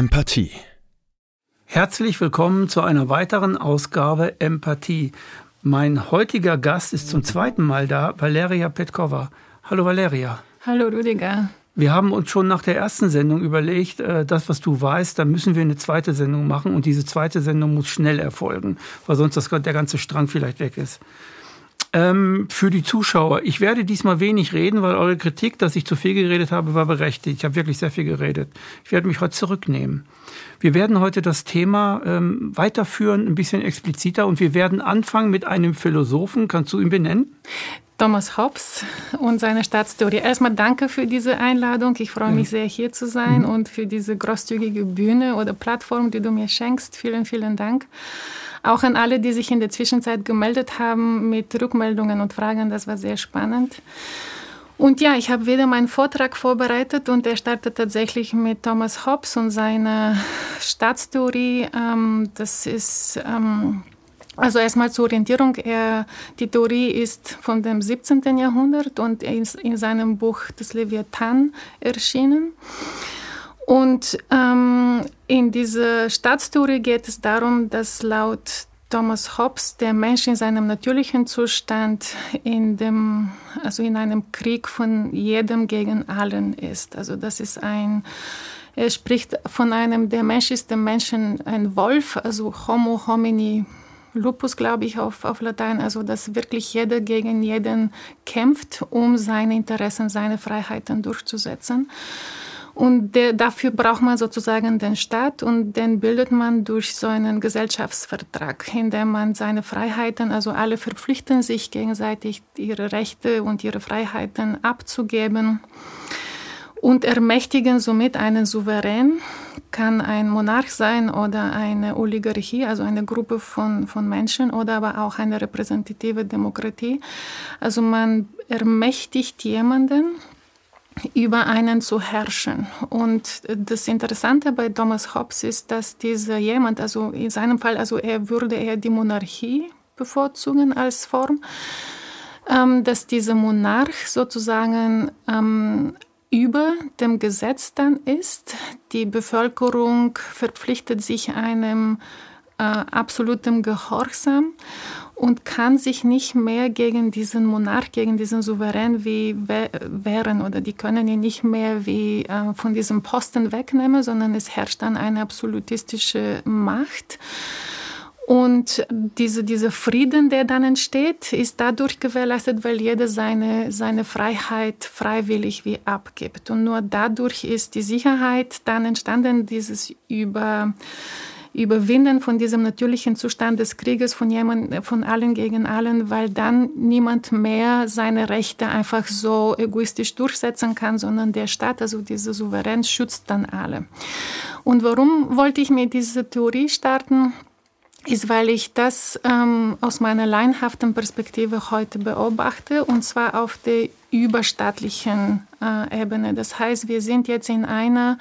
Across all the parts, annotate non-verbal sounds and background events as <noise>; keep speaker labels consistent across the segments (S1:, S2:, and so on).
S1: Empathie. Herzlich willkommen zu einer weiteren Ausgabe Empathie. Mein heutiger Gast ist zum zweiten Mal da, Valeria Petkova. Hallo Valeria.
S2: Hallo Rüdiger.
S1: Wir haben uns schon nach der ersten Sendung überlegt, äh, das, was du weißt, da müssen wir eine zweite Sendung machen und diese zweite Sendung muss schnell erfolgen, weil sonst das, der ganze Strang vielleicht weg ist. Ähm, für die Zuschauer, ich werde diesmal wenig reden, weil eure Kritik, dass ich zu viel geredet habe, war berechtigt. Ich habe wirklich sehr viel geredet. Ich werde mich heute zurücknehmen. Wir werden heute das Thema ähm, weiterführen, ein bisschen expliziter und wir werden anfangen mit einem Philosophen. Kannst du ihn benennen?
S2: Thomas Hobbes und seine Staatstheorie. Erstmal danke für diese Einladung. Ich freue mich sehr, hier zu sein mhm. und für diese großzügige Bühne oder Plattform, die du mir schenkst. Vielen, vielen Dank. Auch an alle, die sich in der Zwischenzeit gemeldet haben mit Rückmeldungen und Fragen. Das war sehr spannend. Und ja, ich habe wieder meinen Vortrag vorbereitet und er startet tatsächlich mit Thomas Hobbes und seiner Staatstheorie. Ähm, das ist ähm, also erstmal zur Orientierung. Er, die Theorie ist von dem 17. Jahrhundert und ist in seinem Buch Das Leviathan erschienen. Und ähm, in dieser Staatstheorie geht es darum, dass laut Thomas Hobbes der Mensch in seinem natürlichen Zustand in dem, also in einem Krieg von jedem gegen allen ist. Also das ist ein, er spricht von einem, der Mensch ist dem Menschen ein Wolf, also Homo homini lupus, glaube ich, auf, auf Latein, also dass wirklich jeder gegen jeden kämpft, um seine Interessen, seine Freiheiten durchzusetzen. Und der, dafür braucht man sozusagen den Staat und den bildet man durch so einen Gesellschaftsvertrag, in dem man seine Freiheiten, also alle verpflichten sich gegenseitig ihre Rechte und ihre Freiheiten abzugeben und ermächtigen somit einen Souverän, kann ein Monarch sein oder eine Oligarchie, also eine Gruppe von, von Menschen oder aber auch eine repräsentative Demokratie. Also man ermächtigt jemanden über einen zu herrschen. Und das Interessante bei Thomas Hobbes ist, dass dieser jemand, also in seinem Fall, also er würde eher die Monarchie bevorzugen als Form, ähm, dass dieser Monarch sozusagen ähm, über dem Gesetz dann ist. Die Bevölkerung verpflichtet sich einem äh, absoluten Gehorsam und kann sich nicht mehr gegen diesen Monarch, gegen diesen Souverän wie wehren oder die können ihn nicht mehr wie äh, von diesem Posten wegnehmen, sondern es herrscht dann eine absolutistische Macht. Und diese, dieser Frieden, der dann entsteht, ist dadurch gewährleistet, weil jeder seine, seine Freiheit freiwillig wie abgibt. Und nur dadurch ist die Sicherheit dann entstanden, dieses über Überwinden von diesem natürlichen Zustand des Krieges von jemand, von allen gegen allen, weil dann niemand mehr seine Rechte einfach so egoistisch durchsetzen kann, sondern der Staat, also dieser Souverän, schützt dann alle. Und warum wollte ich mit dieser Theorie starten? ist, weil ich das ähm, aus meiner leinhaften Perspektive heute beobachte, und zwar auf der überstaatlichen äh, Ebene. Das heißt, wir sind jetzt in einer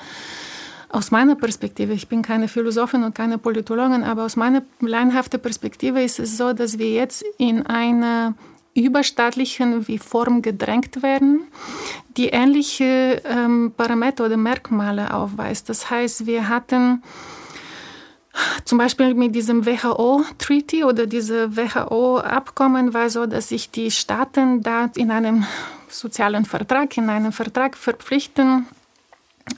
S2: aus meiner Perspektive, ich bin keine Philosophin und keine Politologin, aber aus meiner leinhaften Perspektive ist es so, dass wir jetzt in einer überstaatlichen Form gedrängt werden, die ähnliche ähm, Parameter oder Merkmale aufweist. Das heißt, wir hatten zum Beispiel mit diesem WHO-Treaty oder diesem WHO-Abkommen war so, dass sich die Staaten da in einem sozialen Vertrag, in einem Vertrag verpflichten,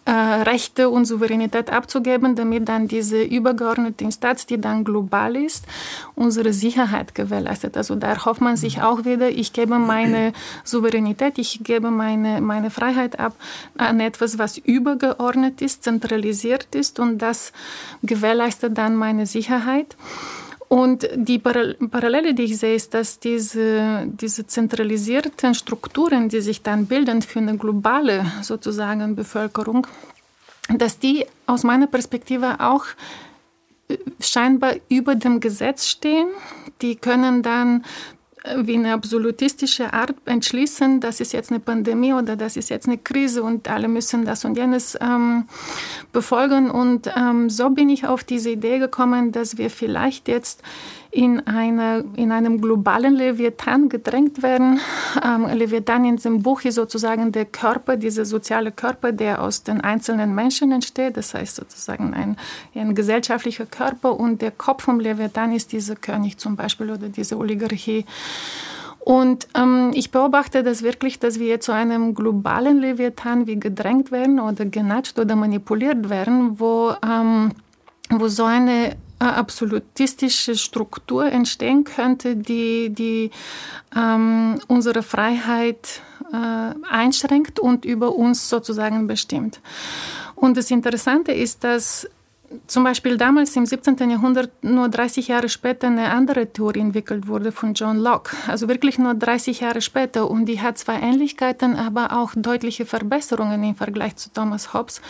S2: Rechte und Souveränität abzugeben, damit dann diese übergeordnete Instanz, die dann global ist, unsere Sicherheit gewährleistet. Also da erhofft man sich auch wieder, ich gebe meine <clears throat> Souveränität, ich gebe meine, meine Freiheit ab an etwas, was übergeordnet ist, zentralisiert ist und das gewährleistet dann meine Sicherheit. Und die Parallele, die ich sehe, ist, dass diese, diese zentralisierten Strukturen, die sich dann bilden für eine globale sozusagen Bevölkerung, dass die aus meiner Perspektive auch äh, scheinbar über dem Gesetz stehen. Die können dann wie eine absolutistische Art entschließen, das ist jetzt eine Pandemie oder das ist jetzt eine Krise und alle müssen das und jenes ähm, befolgen. Und ähm, so bin ich auf diese Idee gekommen, dass wir vielleicht jetzt in, eine, in einem globalen Leviathan gedrängt werden. Ähm, Leviathan in diesem Buch ist sozusagen der Körper, dieser soziale Körper, der aus den einzelnen Menschen entsteht. Das heißt sozusagen ein, ein gesellschaftlicher Körper und der Kopf vom Leviathan ist dieser König zum Beispiel oder diese Oligarchie. Und ähm, ich beobachte das wirklich, dass wir zu einem globalen Leviathan wie gedrängt werden oder genatscht oder manipuliert werden, wo, ähm, wo so eine absolutistische Struktur entstehen könnte, die, die ähm, unsere Freiheit äh, einschränkt und über uns sozusagen bestimmt. Und das Interessante ist, dass zum Beispiel damals im 17. Jahrhundert nur 30 Jahre später eine andere Theorie entwickelt wurde von John Locke. Also wirklich nur 30 Jahre später. Und die hat zwar Ähnlichkeiten, aber auch deutliche Verbesserungen im Vergleich zu Thomas Hobbes.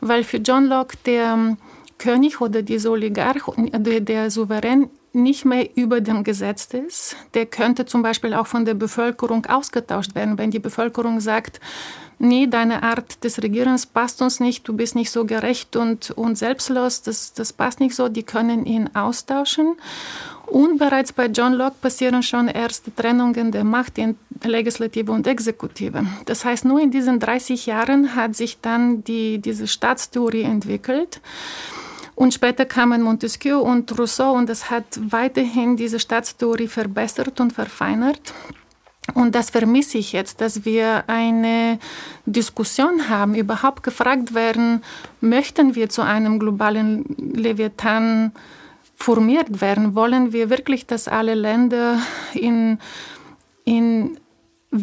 S2: Weil für John Locke der König oder dieser Oligarch, der, der Souverän nicht mehr über dem Gesetz ist. Der könnte zum Beispiel auch von der Bevölkerung ausgetauscht werden, wenn die Bevölkerung sagt, nee, deine Art des Regierens passt uns nicht, du bist nicht so gerecht und, und selbstlos, das, das passt nicht so, die können ihn austauschen. Und bereits bei John Locke passieren schon erste Trennungen der Macht in Legislative und Exekutive. Das heißt, nur in diesen 30 Jahren hat sich dann die, diese Staatstheorie entwickelt. Und später kamen Montesquieu und Rousseau und das hat weiterhin diese Staatstheorie verbessert und verfeinert. Und das vermisse ich jetzt, dass wir eine Diskussion haben, überhaupt gefragt werden, möchten wir zu einem globalen Leviathan formiert werden? Wollen wir wirklich, dass alle Länder in, in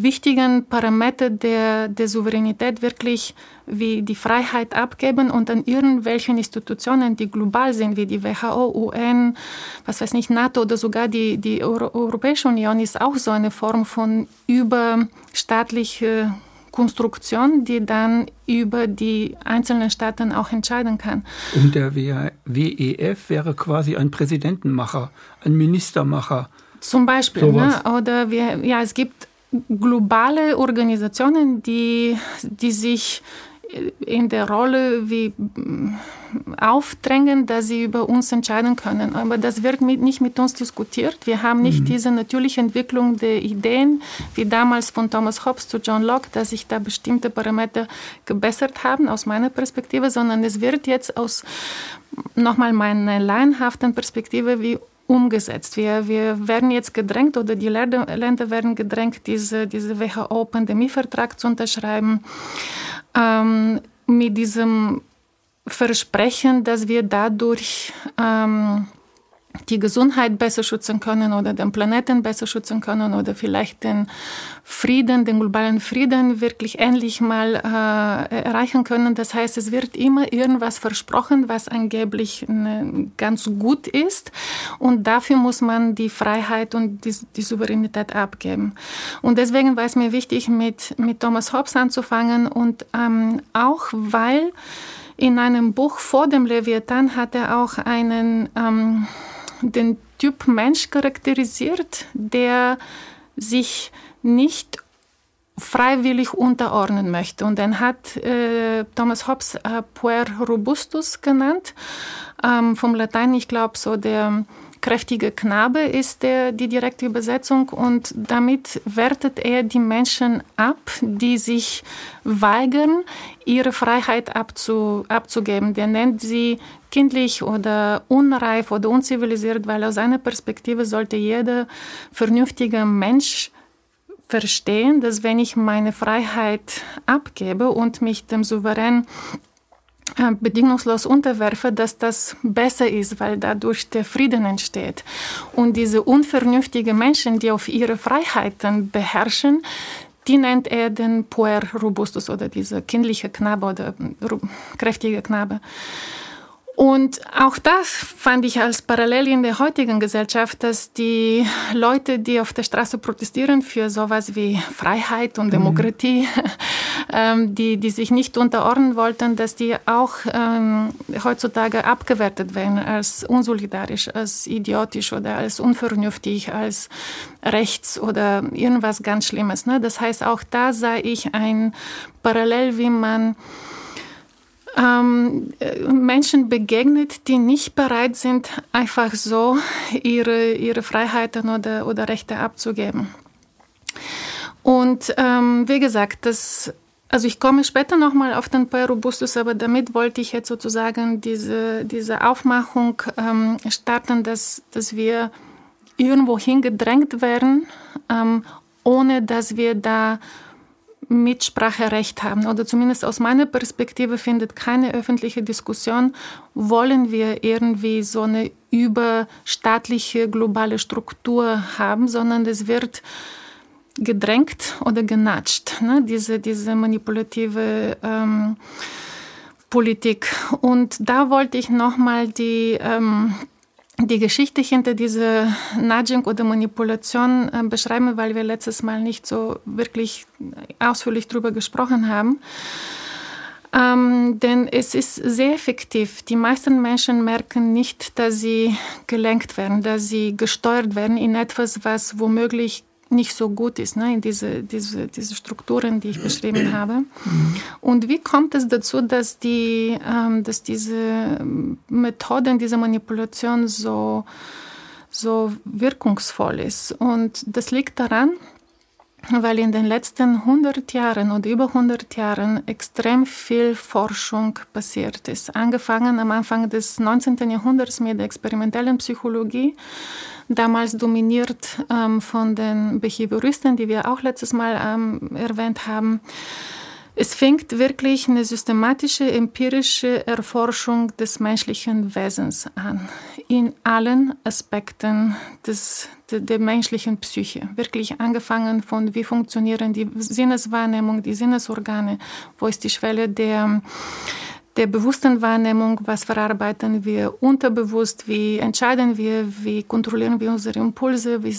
S2: wichtigen Parameter der, der Souveränität wirklich wie die Freiheit abgeben und an irgendwelchen Institutionen, die global sind, wie die WHO, UN, was weiß nicht, NATO oder sogar die, die Euro Europäische Union ist auch so eine Form von überstaatlicher Konstruktion, die dann über die einzelnen Staaten auch entscheiden kann.
S1: Und der WEF wäre quasi ein Präsidentenmacher, ein Ministermacher.
S2: Zum Beispiel, ne? oder wir, ja, es gibt globale Organisationen, die, die sich in der Rolle wie mm, aufdrängen, dass sie über uns entscheiden können. Aber das wird mit, nicht mit uns diskutiert. Wir haben nicht mhm. diese natürliche Entwicklung der Ideen, wie damals von Thomas Hobbes zu John Locke, dass sich da bestimmte Parameter gebessert haben aus meiner Perspektive, sondern es wird jetzt aus nochmal meiner laienhaften Perspektive wie umgesetzt. Wir, wir werden jetzt gedrängt oder die Länder werden gedrängt, diese, diese WHO-Pandemievertrag zu unterschreiben, ähm, mit diesem Versprechen, dass wir dadurch ähm, die Gesundheit besser schützen können oder den Planeten besser schützen können oder vielleicht den Frieden, den globalen Frieden wirklich endlich mal äh, erreichen können. Das heißt, es wird immer irgendwas versprochen, was angeblich ne, ganz gut ist und dafür muss man die Freiheit und die, die Souveränität abgeben. Und deswegen war es mir wichtig, mit, mit Thomas Hobbes anzufangen und ähm, auch weil in einem Buch vor dem Leviathan hat er auch einen ähm, den Typ Mensch charakterisiert, der sich nicht freiwillig unterordnen möchte. Und dann hat äh, Thomas Hobbes äh, Puer Robustus genannt, ähm, vom Latein, ich glaube, so der kräftige Knabe ist der, die direkte Übersetzung und damit wertet er die Menschen ab, die sich weigern, ihre Freiheit abzu, abzugeben. Der nennt sie kindlich oder unreif oder unzivilisiert, weil aus seiner Perspektive sollte jeder vernünftige Mensch verstehen, dass wenn ich meine Freiheit abgebe und mich dem Souverän äh, bedingungslos unterwerfe, dass das besser ist, weil dadurch der Frieden entsteht. Und diese unvernünftigen Menschen, die auf ihre Freiheiten beherrschen, die nennt er den Puer Robustus oder dieser kindliche Knabe oder kräftige Knabe. Und auch das fand ich als Parallel in der heutigen Gesellschaft, dass die Leute, die auf der Straße protestieren für sowas wie Freiheit und mhm. Demokratie, <laughs> ähm, die, die sich nicht unterordnen wollten, dass die auch ähm, heutzutage abgewertet werden als unsolidarisch, als idiotisch oder als unvernünftig, als rechts oder irgendwas ganz Schlimmes. Ne? Das heißt, auch da sah ich ein Parallel, wie man ähm, Menschen begegnet, die nicht bereit sind, einfach so ihre, ihre Freiheiten oder, oder Rechte abzugeben. Und ähm, wie gesagt, das, also ich komme später nochmal auf den P. robustus, aber damit wollte ich jetzt sozusagen diese, diese Aufmachung ähm, starten, dass, dass wir irgendwo hingedrängt werden, ähm, ohne dass wir da Mitspracherecht haben. Oder zumindest aus meiner Perspektive findet keine öffentliche Diskussion, wollen wir irgendwie so eine überstaatliche globale Struktur haben, sondern es wird gedrängt oder genatscht, ne? diese, diese manipulative ähm, Politik. Und da wollte ich nochmal die, ähm, die Geschichte hinter dieser Nudging oder Manipulation äh, beschreiben, weil wir letztes Mal nicht so wirklich ausführlich darüber gesprochen haben. Ähm, denn es ist sehr effektiv. Die meisten Menschen merken nicht, dass sie gelenkt werden, dass sie gesteuert werden in etwas, was womöglich nicht so gut ist, ne, in diese, diese, diese Strukturen, die ich beschrieben <clears throat> habe. Und wie kommt es dazu, dass, die, ähm, dass diese Methoden, diese Manipulation so, so wirkungsvoll ist? Und das liegt daran, weil in den letzten 100 Jahren oder über 100 Jahren extrem viel Forschung passiert ist. Angefangen am Anfang des 19. Jahrhunderts mit der experimentellen Psychologie damals dominiert ähm, von den Behavioristen, die wir auch letztes Mal ähm, erwähnt haben. Es fängt wirklich eine systematische, empirische Erforschung des menschlichen Wesens an, in allen Aspekten des, der, der menschlichen Psyche. Wirklich angefangen von, wie funktionieren die Sinneswahrnehmung, die Sinnesorgane, wo ist die Schwelle der der bewussten Wahrnehmung, was verarbeiten wir unterbewusst, wie entscheiden wir, wie kontrollieren wir unsere Impulse, wie,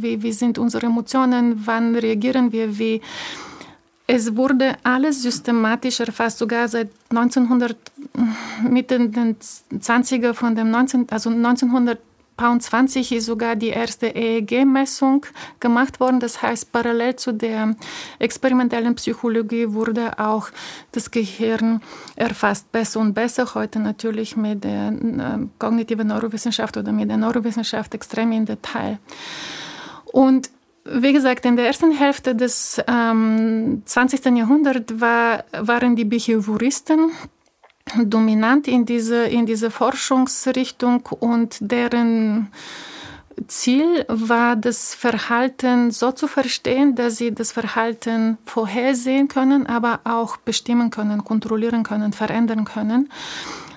S2: wie, wie sind unsere Emotionen, wann reagieren wir, wie. Es wurde alles systematisch erfasst, sogar seit 1900, Mitte den 20er von dem 19, also 1900 Pound 20 ist sogar die erste EEG-Messung gemacht worden. Das heißt, parallel zu der experimentellen Psychologie wurde auch das Gehirn erfasst besser und besser. Heute natürlich mit der äh, kognitiven Neurowissenschaft oder mit der Neurowissenschaft extrem im Detail. Und wie gesagt, in der ersten Hälfte des ähm, 20. Jahrhunderts war, waren die Behavioristen dominant in diese, in diese Forschungsrichtung und deren Ziel war, das Verhalten so zu verstehen, dass sie das Verhalten vorhersehen können, aber auch bestimmen können, kontrollieren können, verändern können.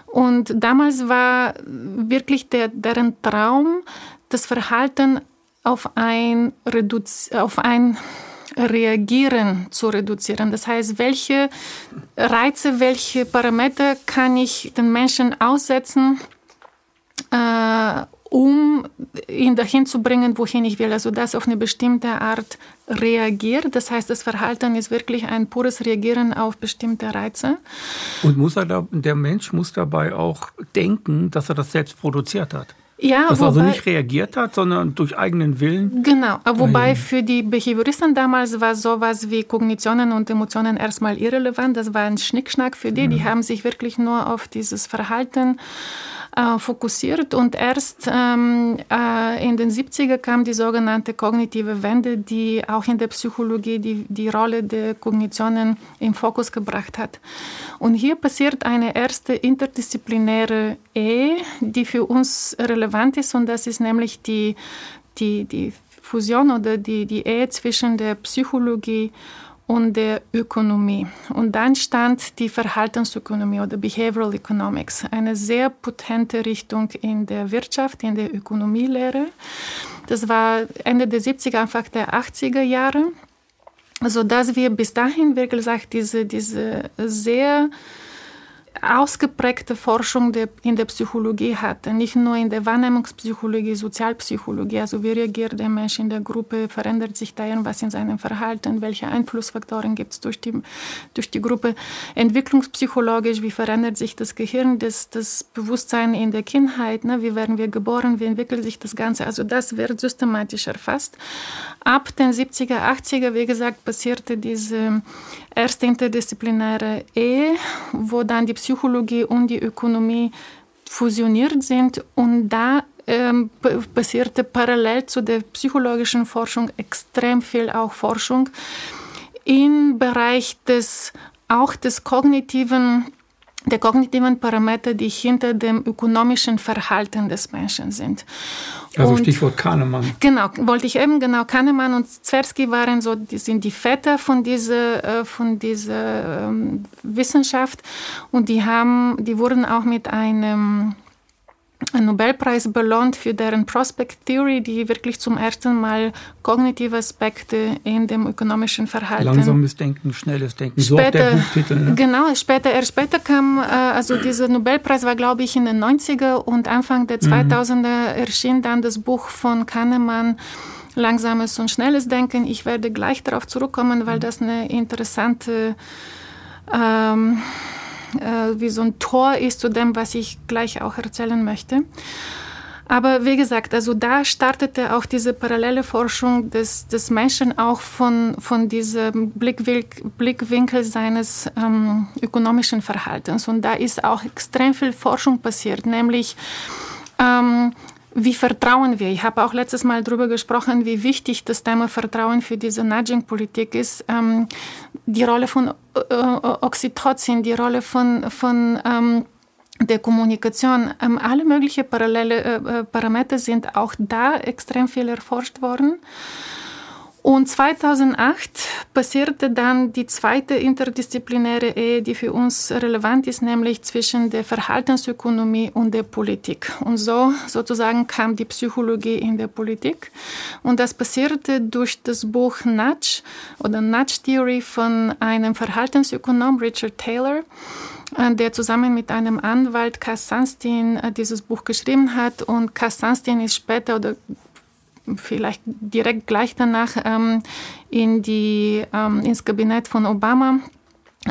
S2: Und damals war wirklich der, deren Traum, das Verhalten auf ein, Reduz auf ein Reagieren zu reduzieren. Das heißt, welche Reize, welche Parameter kann ich den Menschen aussetzen, äh, um ihn dahin zu bringen, wohin ich will. Also das auf eine bestimmte Art reagiert. Das heißt, das Verhalten ist wirklich ein pures Reagieren auf bestimmte Reize.
S1: Und muss er da, der Mensch muss dabei auch denken, dass er das selbst produziert hat.
S2: Ja,
S1: Dass er also nicht reagiert hat, sondern durch eigenen Willen.
S2: Genau, wobei für die Behavioristen damals war sowas wie Kognitionen und Emotionen erstmal irrelevant. Das war ein Schnickschnack für die. Die haben sich wirklich nur auf dieses Verhalten äh, fokussiert und erst ähm, äh, in den 70er kam die sogenannte kognitive Wende, die auch in der Psychologie die, die Rolle der Kognitionen im Fokus gebracht hat. Und hier passiert eine erste interdisziplinäre Ehe, die für uns relevant ist und das ist nämlich die, die, die Fusion oder die, die Ehe zwischen der Psychologie und der Ökonomie. Und dann stand die Verhaltensökonomie oder Behavioral Economics, eine sehr potente Richtung in der Wirtschaft, in der Ökonomielehre. Das war Ende der 70er, Anfang der 80er Jahre, sodass wir bis dahin, wie gesagt, diese, diese sehr ausgeprägte Forschung in der Psychologie hatte, nicht nur in der Wahrnehmungspsychologie, Sozialpsychologie, also wie reagiert der Mensch in der Gruppe, verändert sich da irgendwas in seinem Verhalten, welche Einflussfaktoren gibt es durch die, durch die Gruppe, entwicklungspsychologisch, wie verändert sich das Gehirn, das, das Bewusstsein in der Kindheit, ne? wie werden wir geboren, wie entwickelt sich das Ganze, also das wird systematisch erfasst. Ab den 70er, 80er, wie gesagt, passierte diese erste interdisziplinäre Ehe, wo dann die Psychologie und die Ökonomie fusioniert sind und da ähm, passierte parallel zu der psychologischen Forschung extrem viel auch Forschung im Bereich des auch des kognitiven der kognitiven Parameter, die hinter dem ökonomischen Verhalten des Menschen sind.
S1: Also und Stichwort Kahnemann.
S2: Genau, wollte ich eben, genau, Kahnemann und Tversky waren so, die sind die Väter von dieser, äh, von dieser ähm, Wissenschaft und die haben, die wurden auch mit einem Nobelpreis belohnt für deren Prospect Theory, die wirklich zum ersten Mal kognitive Aspekte in dem ökonomischen Verhalten.
S1: Langsames Denken, schnelles Denken,
S2: später, so Buchtitel. Ne? Genau, später, erst später kam, äh, also dieser Nobelpreis war, glaube ich, in den 90er und Anfang der 2000er mhm. erschien dann das Buch von Kahnemann, Langsames und schnelles Denken. Ich werde gleich darauf zurückkommen, weil mhm. das eine interessante ähm, äh, wie so ein Tor ist zu dem, was ich gleich auch erzählen möchte. Aber wie gesagt, also da startete auch diese parallele Forschung des, des Menschen auch von, von diesem Blickwinkel, Blickwinkel seines ähm, ökonomischen Verhaltens. Und da ist auch extrem viel Forschung passiert, nämlich ähm, wie vertrauen wir? Ich habe auch letztes Mal darüber gesprochen, wie wichtig das Thema Vertrauen für diese Nudging-Politik ist. Ähm, die Rolle von äh, Oxytocin, die Rolle von, von ähm, der Kommunikation, ähm, alle möglichen parallele äh, äh Parameter sind auch da extrem viel erforscht worden. Und 2008 passierte dann die zweite interdisziplinäre Ehe, die für uns relevant ist, nämlich zwischen der Verhaltensökonomie und der Politik. Und so sozusagen kam die Psychologie in der Politik. Und das passierte durch das Buch Nudge oder Nudge Theory von einem Verhaltensökonom, Richard Taylor äh, der zusammen mit einem Anwalt, Cass Sunstein, äh, dieses Buch geschrieben hat. Und Cass Sunstein ist später oder vielleicht direkt gleich danach ähm, in die, ähm, ins Kabinett von Obama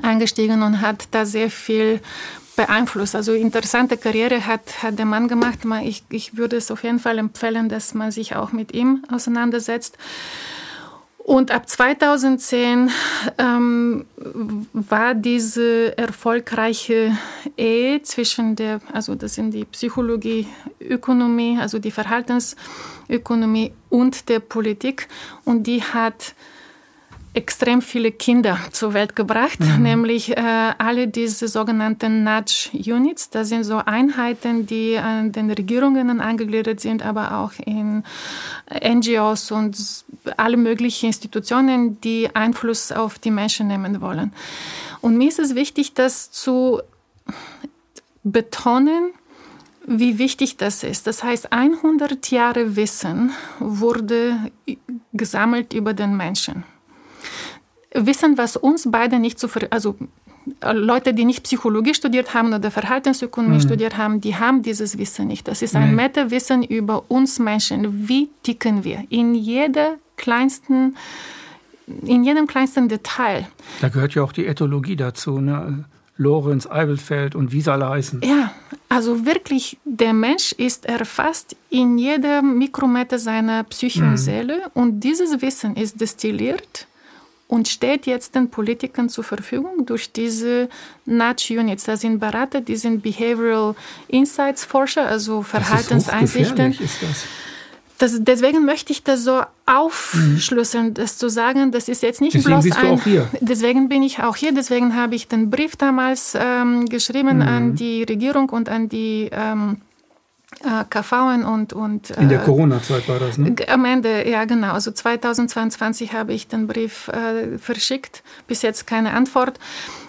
S2: eingestiegen und hat da sehr viel beeinflusst. Also interessante Karriere hat, hat der Mann gemacht. Ich, ich würde es auf jeden Fall empfehlen, dass man sich auch mit ihm auseinandersetzt. Und ab 2010 ähm, war diese erfolgreiche Ehe zwischen der, also das sind die Psychologie, Ökonomie, also die Verhaltensökonomie und der Politik. Und die hat extrem viele Kinder zur Welt gebracht, mhm. nämlich äh, alle diese sogenannten Nudge Units. Das sind so Einheiten, die an den Regierungen angegliedert sind, aber auch in NGOs und alle möglichen Institutionen, die Einfluss auf die Menschen nehmen wollen. Und mir ist es wichtig, das zu betonen, wie wichtig das ist. Das heißt, 100 Jahre Wissen wurde gesammelt über den Menschen. Wissen, was uns beide nicht zu, also Leute, die nicht Psychologie studiert haben oder Verhaltensökonomie mhm. studiert haben, die haben dieses Wissen nicht. Das ist ein nee. Metawissen über uns Menschen. Wie ticken wir? In jeder kleinsten, in jedem kleinsten Detail.
S1: Da gehört ja auch die Ethologie dazu, ne? Lorenz, Eibelfeld und wie sie alle heißen.
S2: Ja, also wirklich, der Mensch ist erfasst in jedem Mikrometer seiner Psyche und mhm. Seele und dieses Wissen ist destilliert und steht jetzt den Politikern zur Verfügung durch diese Nudge Units. Da sind Berater, die sind Behavioral Insights Forscher, also Verhaltenseinsichten. Das ist, das. Deswegen möchte ich das so aufschlüsseln, das zu sagen, das ist jetzt nicht
S1: deswegen
S2: bloß
S1: ein.
S2: Deswegen bin ich auch hier. Deswegen habe ich den Brief damals ähm, geschrieben mhm. an die Regierung und an die ähm, äh, KV und, und
S1: in der äh, Corona-Zeit war das, ne?
S2: Am Ende, ja genau. Also 2022 habe ich den Brief äh, verschickt. Bis jetzt keine Antwort.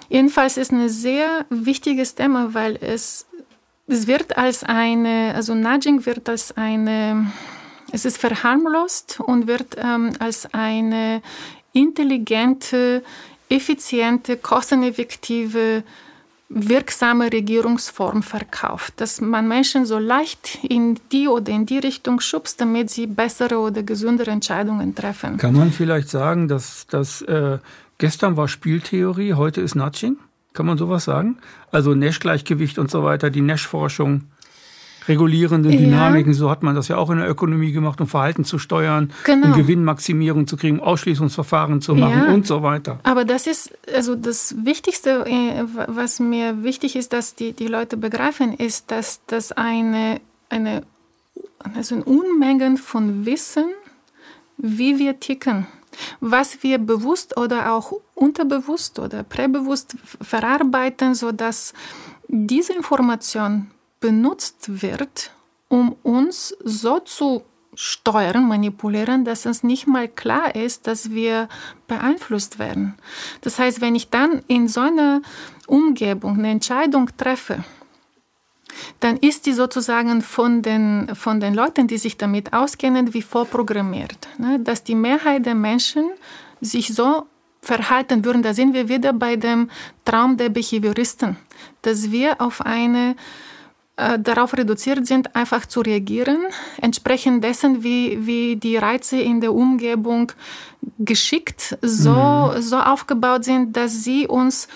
S2: Jedenfalls ist ein sehr wichtiges Thema, weil es, es wird als eine, also Nudging wird als eine, es ist verharmlost und wird ähm, als eine intelligente, effiziente, kosteneffektive wirksame Regierungsform verkauft, dass man Menschen so leicht in die oder in die Richtung schubst, damit sie bessere oder gesündere Entscheidungen treffen.
S1: Kann man vielleicht sagen, dass das äh, gestern war Spieltheorie, heute ist Nudging? Kann man sowas sagen? Also Nash-Gleichgewicht und so weiter, die Nash-Forschung regulierenden Dynamiken. Ja. So hat man das ja auch in der Ökonomie gemacht, um Verhalten zu steuern, genau. um Gewinnmaximierung zu kriegen, Ausschließungsverfahren zu machen ja, und so weiter.
S2: Aber das ist also das Wichtigste, äh, was mir wichtig ist, dass die, die Leute begreifen, ist, dass das eine, eine also Unmengen von Wissen, wie wir ticken was wir bewusst oder auch unterbewusst oder präbewusst verarbeiten, sodass diese Information benutzt wird, um uns so zu steuern, manipulieren, dass es nicht mal klar ist, dass wir beeinflusst werden. Das heißt, wenn ich dann in so einer Umgebung eine Entscheidung treffe, dann ist die sozusagen von den, von den Leuten, die sich damit auskennen, wie vorprogrammiert. Ne? Dass die Mehrheit der Menschen sich so verhalten würden. Da sind wir wieder bei dem Traum der Behavioristen, dass wir auf eine äh, darauf reduziert sind, einfach zu reagieren, entsprechend dessen, wie, wie die Reize in der Umgebung geschickt so, mhm. so aufgebaut sind, dass sie uns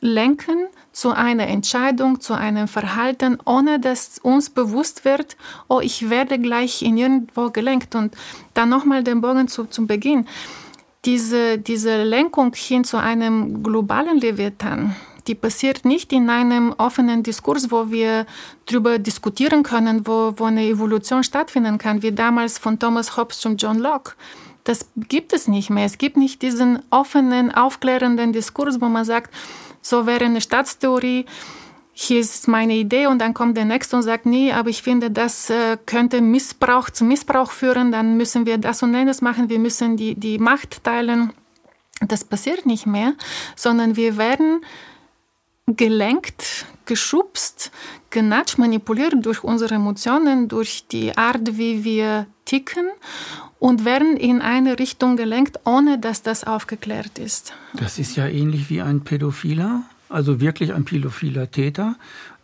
S2: lenken zu einer Entscheidung, zu einem Verhalten, ohne dass uns bewusst wird, oh, ich werde gleich in irgendwo gelenkt. Und dann nochmal den Bogen zu, zum Beginn. Diese, diese Lenkung hin zu einem globalen Leviathan, die passiert nicht in einem offenen Diskurs, wo wir darüber diskutieren können, wo, wo eine Evolution stattfinden kann, wie damals von Thomas Hobbes und John Locke. Das gibt es nicht mehr. Es gibt nicht diesen offenen, aufklärenden Diskurs, wo man sagt, so wäre eine Staatstheorie, hier ist meine Idee und dann kommt der Nächste und sagt, nee, aber ich finde, das äh, könnte Missbrauch zu Missbrauch führen, dann müssen wir das und jenes machen, wir müssen die, die Macht teilen. Das passiert nicht mehr, sondern wir werden gelenkt, geschubst, genatscht, manipuliert durch unsere Emotionen, durch die Art, wie wir ticken und werden in eine Richtung gelenkt, ohne dass das aufgeklärt ist.
S1: Das ist ja ähnlich wie ein Pädophiler, also wirklich ein pädophiler Täter,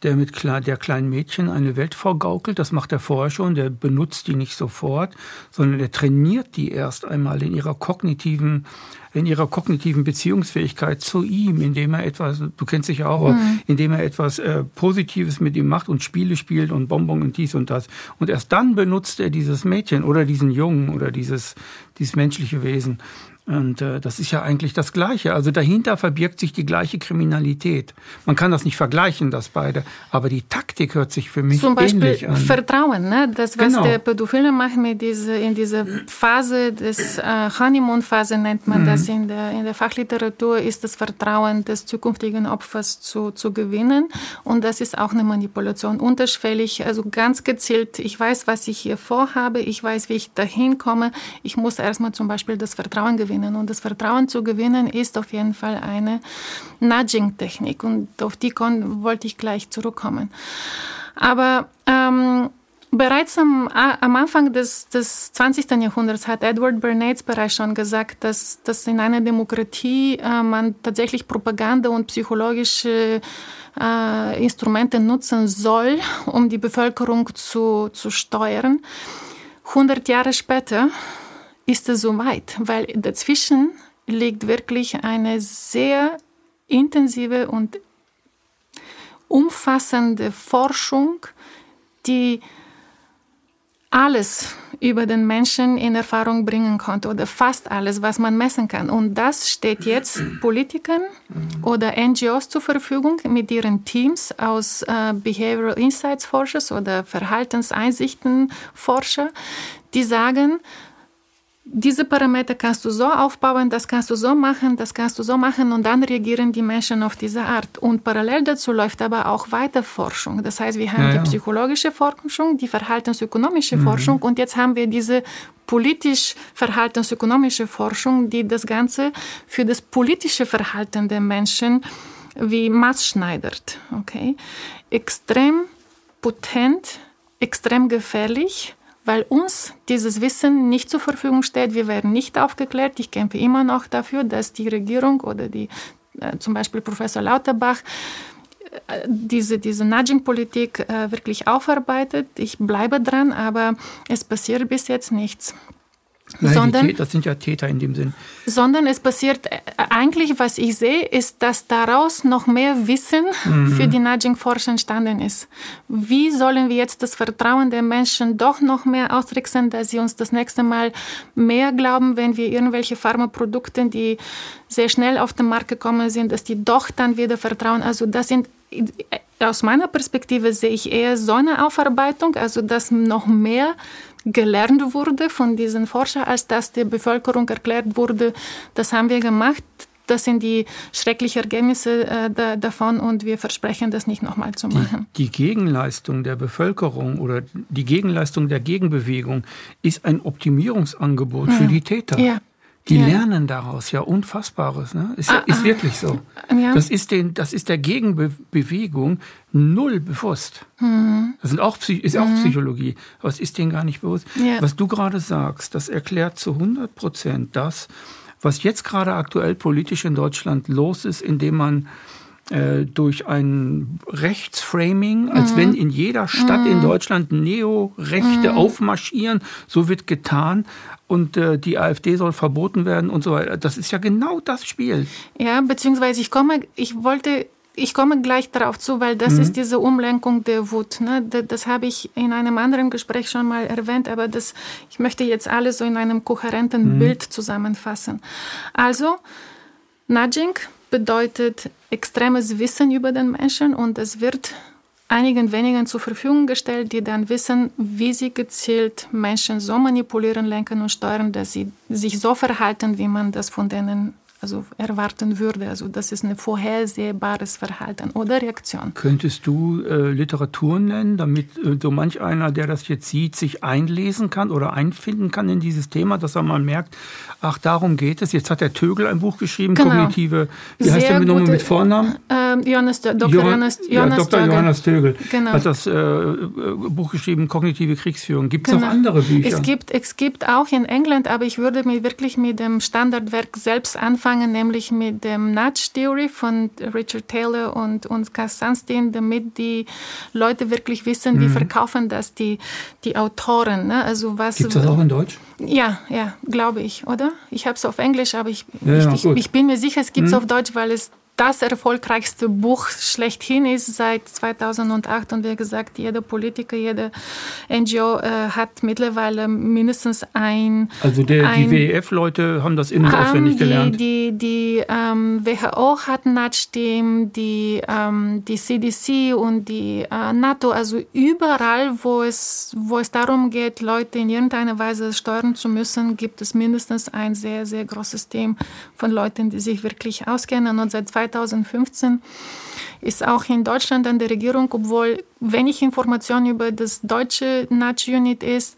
S1: der mit der kleinen Mädchen eine Welt vorgaukelt. Das macht er vorher schon. Der benutzt die nicht sofort, sondern er trainiert die erst einmal in ihrer kognitiven in ihrer kognitiven Beziehungsfähigkeit zu ihm, indem er etwas, du kennst dich ja auch, mhm. indem er etwas äh, Positives mit ihm macht und Spiele spielt und Bonbon und dies und das. Und erst dann benutzt er dieses Mädchen oder diesen Jungen oder dieses, dieses menschliche Wesen. Und äh, das ist ja eigentlich das Gleiche. Also dahinter verbirgt sich die gleiche Kriminalität. Man kann das nicht vergleichen, das beide, aber die Taktik hört sich für mich Zum Beispiel an.
S2: Vertrauen, ne? das was genau. der Pädophile macht mit diese, in dieser Phase des äh, Honeymoon-Phase nennt man mhm. das in der, in der Fachliteratur, ist das Vertrauen des zukünftigen Opfers zu, zu gewinnen. Und das ist auch eine Manipulation unterschwellig, also ganz gezielt. Ich weiß, was ich hier vorhabe, ich weiß, wie ich dahin komme. Ich muss erstmal zum Beispiel das Vertrauen gewinnen gewinnen. Und das Vertrauen zu gewinnen ist auf jeden Fall eine Nudging-Technik. Und auf die wollte ich gleich zurückkommen. Aber ähm, Bereits am, am Anfang des, des 20. Jahrhunderts hat Edward Bernays bereits schon gesagt, dass, dass in einer Demokratie äh, man tatsächlich Propaganda und psychologische äh, Instrumente nutzen soll, um die Bevölkerung zu, zu steuern. 100 Jahre später ist es soweit, weil dazwischen liegt wirklich eine sehr intensive und umfassende Forschung, die alles über den Menschen in Erfahrung bringen konnte oder fast alles, was man messen kann. Und das steht jetzt <clears throat> Politikern oder NGOs zur Verfügung mit ihren Teams aus äh, Behavioral Insights Forschers oder Verhaltenseinsichtenforscher, die sagen, diese Parameter kannst du so aufbauen, das kannst du so machen, das kannst du so machen und dann reagieren die Menschen auf diese Art. Und parallel dazu läuft aber auch Weiterforschung. Das heißt, wir haben ja, ja. die psychologische Forschung, die verhaltensökonomische mhm. Forschung und jetzt haben wir diese politisch-verhaltensökonomische Forschung, die das Ganze für das politische Verhalten der Menschen wie maßschneidert. Okay? Extrem potent, extrem gefährlich weil uns dieses Wissen nicht zur Verfügung steht. Wir werden nicht aufgeklärt. Ich kämpfe immer noch dafür, dass die Regierung oder die, äh, zum Beispiel Professor Lauterbach äh, diese, diese Nudging-Politik äh, wirklich aufarbeitet. Ich bleibe dran, aber es passiert bis jetzt nichts. Sondern,
S1: das sind ja Täter in dem Sinn.
S2: Sondern es passiert äh, eigentlich, was ich sehe, ist, dass daraus noch mehr Wissen mhm. für die Nudging-Forscher entstanden ist. Wie sollen wir jetzt das Vertrauen der Menschen doch noch mehr ausrichten, dass sie uns das nächste Mal mehr glauben, wenn wir irgendwelche Pharmaprodukte, die sehr schnell auf den Markt gekommen sind, dass die doch dann wieder vertrauen. Also das sind aus meiner Perspektive sehe ich eher so eine Aufarbeitung, also dass noch mehr gelernt wurde von diesen Forschern, als dass der Bevölkerung erklärt wurde, das haben wir gemacht, das sind die schrecklichen Ergebnisse äh, da, davon und wir versprechen das nicht nochmal zu machen.
S1: Die, die, Gegenleistung der Bevölkerung oder die Gegenleistung der Gegenbewegung ist ein Optimierungsangebot ja. für die Täter. Ja. Die ja. lernen daraus ja Unfassbares. Ne? Ist, ah, ist ah. wirklich so. Ja. Das, ist den, das ist der Gegenbewegung null bewusst. Mhm. Das sind auch, ist auch mhm. Psychologie, aber es ist denen gar nicht bewusst. Ja. Was du gerade sagst, das erklärt zu 100 Prozent das, was jetzt gerade aktuell politisch in Deutschland los ist, indem man äh, durch ein Rechtsframing, als mhm. wenn in jeder Stadt mhm. in Deutschland Neo-Rechte mhm. aufmarschieren, so wird getan und äh, die AfD soll verboten werden und so weiter. Das ist ja genau das Spiel.
S2: Ja, beziehungsweise ich komme, ich wollte ich komme gleich darauf zu, weil das mhm. ist diese Umlenkung der Wut. Ne? Das, das habe ich in einem anderen Gespräch schon mal erwähnt, aber das, ich möchte jetzt alles so in einem kohärenten mhm. Bild zusammenfassen. Also, Nudging bedeutet extremes Wissen über den Menschen und es wird einigen wenigen zur Verfügung gestellt, die dann wissen, wie sie gezielt Menschen so manipulieren, lenken und steuern, dass sie sich so verhalten, wie man das von denen also erwarten würde. Also das ist ein vorhersehbares Verhalten oder Reaktion.
S1: Könntest du äh, Literatur nennen, damit äh, so manch einer, der das jetzt sieht, sich einlesen kann oder einfinden kann in dieses Thema, dass er mal merkt, ach, darum geht es. Jetzt hat der Tögel ein Buch geschrieben, genau. kognitive, wie Sehr heißt der nochmal mit Vornamen?
S2: Ähm, Johannes, Dr. Jo Johannes,
S1: Johannes, ja, Dr. Tögel. Johannes Tögel genau. hat das äh, Buch geschrieben, Kognitive Kriegsführung. Gibt es genau. auch andere Bücher?
S2: Es gibt, es gibt auch in England, aber ich würde mir wirklich mit dem Standardwerk selbst anfangen angefangen, nämlich mit dem Nudge Theory von Richard Taylor und, und Cass Sunstein, damit die Leute wirklich wissen, wie mhm. verkaufen das die, die Autoren. Ne? Also
S1: was, Gibt es das auch in Deutsch?
S2: Ja, ja, glaube ich, oder? Ich habe es auf Englisch, aber ich, ja, ja, ich, ich, bin mir sicher, es gibt es mhm. auf Deutsch, weil es das erfolgreichste Buch schlechthin ist seit 2008 und wie gesagt, jeder Politiker, jede NGO äh, hat mittlerweile mindestens ein.
S1: Also der, ein, die WEF-Leute haben das innen auswendig gelernt.
S2: Die, die ähm, WHO hat NATSTEAM, die, ähm, die CDC und die äh, NATO, also überall, wo es, wo es darum geht, Leute in irgendeiner Weise steuern zu müssen, gibt es mindestens ein sehr, sehr großes Team von Leuten, die sich wirklich auskennen und seit 2015 ist auch in Deutschland an der Regierung, obwohl wenig Information über das deutsche Natch-Unit ist,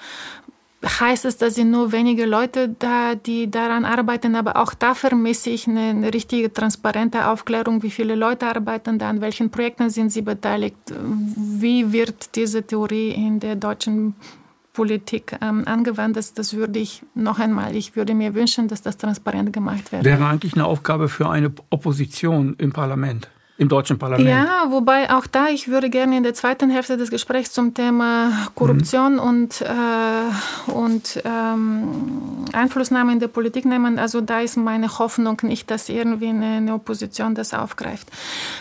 S2: heißt es, dass sind nur wenige Leute da, die daran arbeiten, aber auch da vermisse ich eine, eine, richtige transparente Aufklärung, wie viele Leute arbeiten da, an welchen Projekten sind sie beteiligt, wie wird diese Theorie in der deutschen Politik ähm, angewandt ist, das würde ich noch einmal, ich würde mir wünschen, dass das transparent gemacht wird.
S1: Wäre eigentlich eine Aufgabe für eine Opposition im Parlament. Im deutschen Parlament.
S2: Ja, wobei auch da, ich würde gerne in der zweiten Hälfte des Gesprächs zum Thema Korruption mhm. und, äh, und ähm, Einflussnahme in der Politik nehmen. Also da ist meine Hoffnung nicht, dass irgendwie eine, eine Opposition das aufgreift.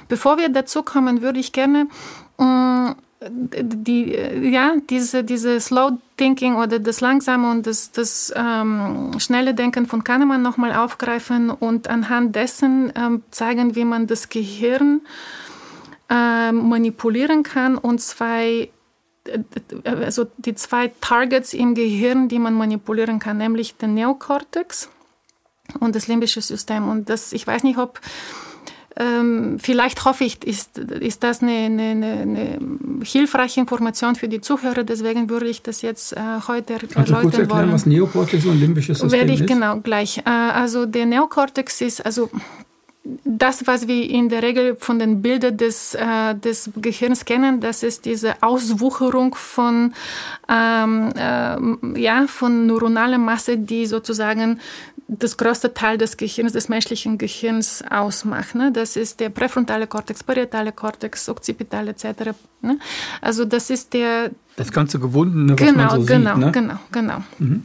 S2: Bevor wir dazu kommen, würde ich gerne äh, die, ja, diese, diese Slow Thinking oder das langsame und das, das ähm, schnelle Denken von Kahnemann nochmal aufgreifen und anhand dessen ähm, zeigen, wie man das Gehirn äh, manipulieren kann und zwei also die zwei Targets im Gehirn, die man manipulieren kann, nämlich den Neokortex und das limbische System. Und das, ich weiß nicht, ob ähm, vielleicht hoffe ich, ist, ist das eine, eine, eine, hilfreiche Information für die Zuhörer. Deswegen würde ich das jetzt äh, heute erläutern
S1: du kurz erklären, wollen. was Neokortex und limbisches System
S2: Werde ich
S1: ist?
S2: genau gleich. Äh, also der Neokortex ist also das, was wir in der Regel von den Bildern des, äh, des Gehirns kennen, das ist diese Auswucherung von, ähm, äh, ja, von neuronaler Masse, die sozusagen das größte Teil des Gehirns, des menschlichen Gehirns ausmacht. Ne? Das ist der präfrontale Kortex, parietale Kortex, Occipitale etc. Ne? Also das ist der...
S1: Das ganze Gewundene, was
S2: genau,
S1: man so
S2: genau,
S1: sieht. Ne?
S2: Genau, genau, genau. Mhm.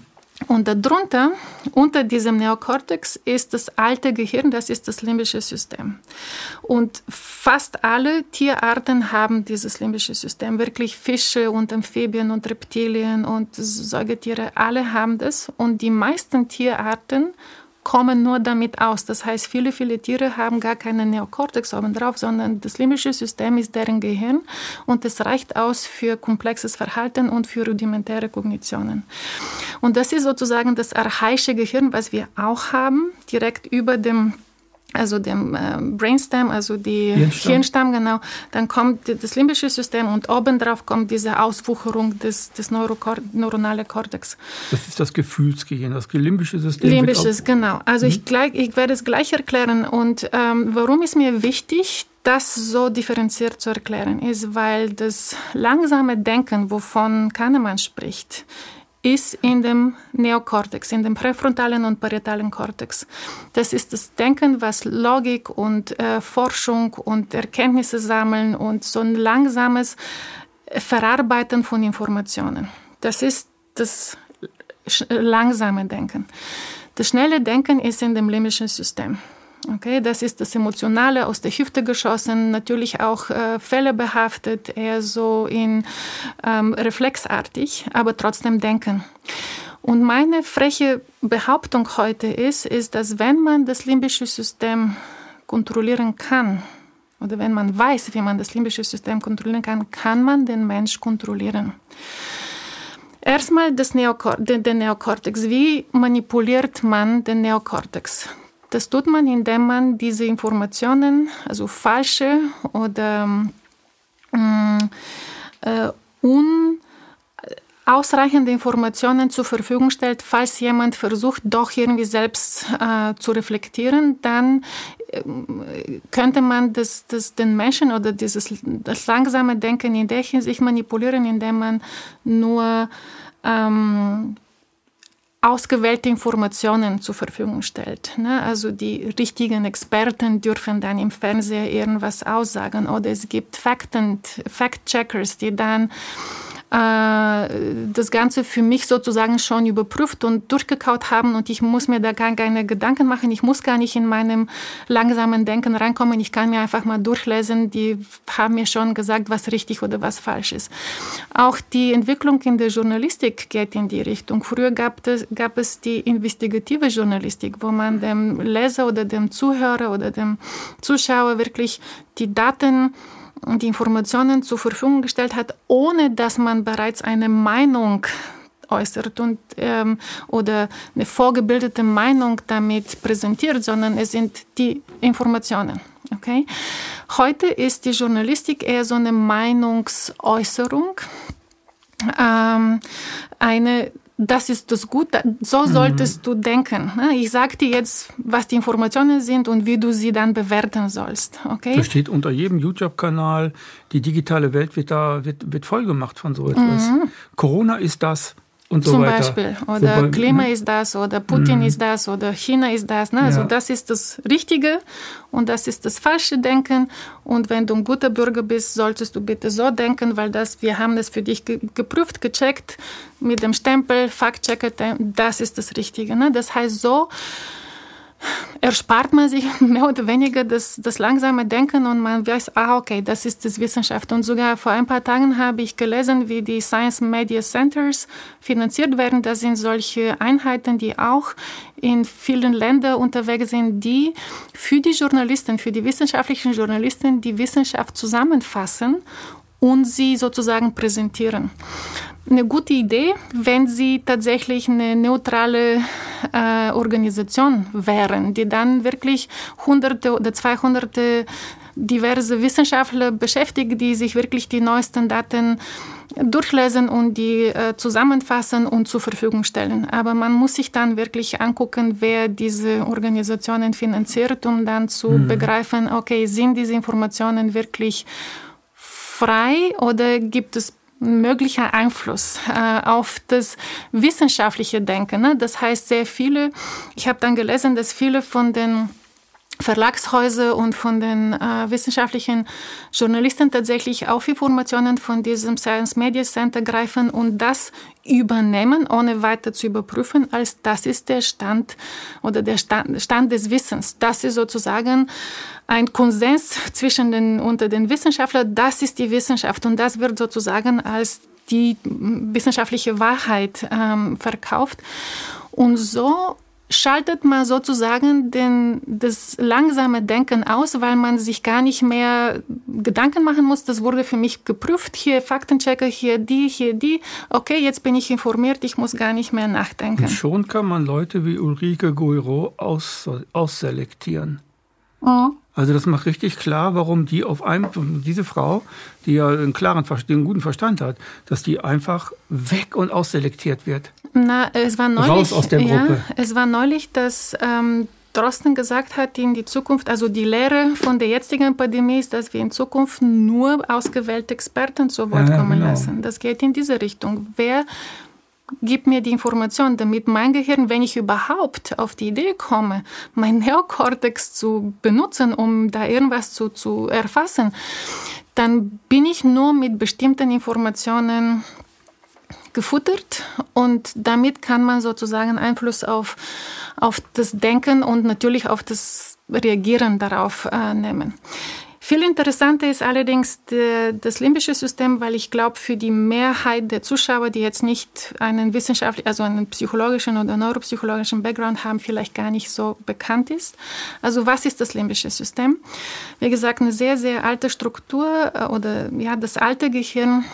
S2: Und darunter, unter diesem Neokortex, ist das alte Gehirn, das ist das limbische System. Und fast alle Tierarten haben dieses limbische System. Wirklich Fische und Amphibien und Reptilien und Säugetiere, alle haben das. Und die meisten Tierarten kommen nur damit aus. Das heißt, viele, viele Tiere haben gar keinen Neokortex obendrauf, sondern das limbische System ist deren Gehirn und es reicht aus für komplexes Verhalten und für rudimentäre Kognitionen. Und das ist sozusagen das archaische Gehirn, was wir auch haben, direkt über dem also dem äh, Brainstem, also die Hirnstamm. Hirnstamm, genau. Dann kommt das limbische System und obendrauf kommt diese Auswucherung des, des neuronale Kortex.
S1: Das ist das Gefühlsgehirn, das limbische System.
S2: Limbisches, genau. Also mhm. ich, gleich, ich werde es gleich erklären. Und ähm, warum ist mir wichtig, das so differenziert zu erklären, ist, weil das langsame Denken, wovon Kahnemann spricht, ist in dem Neokortex, in dem präfrontalen und parietalen Kortex. Das ist das Denken, was Logik und äh, Forschung und Erkenntnisse sammeln und so ein langsames Verarbeiten von Informationen. Das ist das langsame Denken. Das schnelle Denken ist in dem limbischen System. Okay, das ist das Emotionale aus der Hüfte geschossen, natürlich auch äh, Fälle behaftet, eher so in ähm, reflexartig, aber trotzdem denken. Und meine freche Behauptung heute ist, ist, dass wenn man das limbische System kontrollieren kann, oder wenn man weiß, wie man das limbische System kontrollieren kann, kann man den Mensch kontrollieren. Erstmal das Neokor den, Neokortex. Wie manipuliert man den Neokortex? Das tut man, indem man diese Informationen, also falsche oder mm, äh, un ausreichende Informationen zur Verfügung stellt, falls jemand versucht, doch irgendwie selbst äh, zu reflektieren, dann äh, könnte man das, das, den Menschen oder dieses, das langsame Denken in der Hinsicht manipulieren, indem man nur ähm, ausgewählte Informationen zur Verfügung stellt. Ne? Also die richtigen Experten dürfen dann im Fernseher irgendwas aussagen oder es gibt Fact-Checkers, die dann das Ganze für mich sozusagen schon überprüft und durchgekaut haben und ich muss mir da gar keine Gedanken machen. Ich muss gar nicht in meinem langsamen Denken reinkommen. Ich kann mir einfach mal durchlesen. Die haben mir schon gesagt, was richtig oder was falsch ist. Auch die Entwicklung in der Journalistik geht in die Richtung. Früher gab es, gab es die investigative Journalistik, wo man dem Leser oder dem Zuhörer oder dem Zuschauer wirklich die Daten die Informationen zur Verfügung gestellt hat, ohne dass man bereits eine Meinung äußert und, ähm, oder eine vorgebildete Meinung damit präsentiert, sondern es sind die Informationen. Okay? Heute ist die Journalistik eher so eine Meinungsäußerung, ähm, eine das ist das Gute. So mhm. solltest mhm. du denken. Ne? Ich sage dir jetzt, was die Informationen sind und wie du sie dann bewerten sollst. Okay?
S1: Das steht unter jedem YouTube-Kanal. Die digitale Welt wird da wird, wird voll gemacht von so etwas. Mhm. Corona ist das und so
S2: Zum
S1: weiter.
S2: Beispiel. Oder Wobei, Klima ne? ist das, oder Putin mhm. ist das, oder China ist das. Ne? Also ja. das ist das Richtige und das ist das falsche Denken. Und wenn du ein guter Bürger bist, solltest du bitte so denken, weil das, wir haben das für dich ge geprüft, gecheckt mit dem Stempel, Fact-Checker, das ist das Richtige. Ne? Das heißt so, erspart man sich <laughs> mehr oder weniger das, das langsame Denken und man weiß, ah, okay, das ist das Wissenschaft. Und sogar vor ein paar Tagen habe ich gelesen, wie die Science Media Centers finanziert werden. Das sind solche Einheiten, die auch in vielen Ländern unterwegs sind, die für die Journalisten, für die wissenschaftlichen Journalisten die Wissenschaft zusammenfassen und sie sozusagen präsentieren. Eine gute Idee, wenn sie tatsächlich eine neutrale äh, Organisation wären, die dann wirklich hunderte oder zweihunderte diverse Wissenschaftler beschäftigt, die sich wirklich die neuesten Daten durchlesen und die äh, zusammenfassen und zur Verfügung stellen. Aber man muss sich dann wirklich angucken, wer diese Organisationen finanziert, um dann zu mhm. begreifen, okay, sind diese Informationen wirklich frei oder gibt es möglicher Einfluss äh, auf das wissenschaftliche Denken. Ne? Das heißt, sehr viele, ich habe dann gelesen, dass viele von den Verlagshäuser und von den äh, wissenschaftlichen Journalisten tatsächlich auf Informationen von diesem Science Media Center greifen und das übernehmen, ohne weiter zu überprüfen, als das ist der Stand oder der Stand, Stand des Wissens. Das ist sozusagen ein Konsens zwischen den, unter den Wissenschaftlern. Das ist die Wissenschaft und das wird sozusagen als die wissenschaftliche Wahrheit ähm, verkauft. Und so schaltet man sozusagen den, das langsame Denken aus, weil man sich gar nicht mehr Gedanken machen muss. Das wurde für mich geprüft. Hier Faktenchecker, hier die, hier die. Okay, jetzt bin ich informiert, ich muss gar nicht mehr nachdenken. Und
S1: schon kann man Leute wie Ulrike Guiro aus, ausselektieren. Mhm. Also das macht richtig klar, warum die auf einem, diese Frau, die ja einen klaren, einen guten Verstand hat, dass die einfach weg und ausselektiert wird.
S2: Na, es war neulich,
S1: Raus aus der Gruppe.
S2: Ja, es war neulich, dass ähm, Drosten gesagt hat, in die Zukunft, also die Lehre von der jetzigen Pandemie ist, dass wir in Zukunft nur ausgewählte Experten zu Wort ja, kommen genau. lassen. Das geht in diese Richtung. Wer gibt mir die Information, damit mein Gehirn, wenn ich überhaupt auf die Idee komme, mein Neokortex zu benutzen, um da irgendwas zu, zu erfassen, dann bin ich nur mit bestimmten Informationen gefuttert und damit kann man sozusagen Einfluss auf, auf das Denken und natürlich auf das Reagieren darauf äh, nehmen. Viel interessanter ist allerdings der, das limbische System, weil ich glaube, für die Mehrheit der Zuschauer, die jetzt nicht einen wissenschaftlichen, also einen psychologischen oder neuropsychologischen Background haben, vielleicht gar nicht so bekannt ist. Also was ist das limbische System? Wie gesagt, eine sehr, sehr alte Struktur äh, oder ja, das alte Gehirn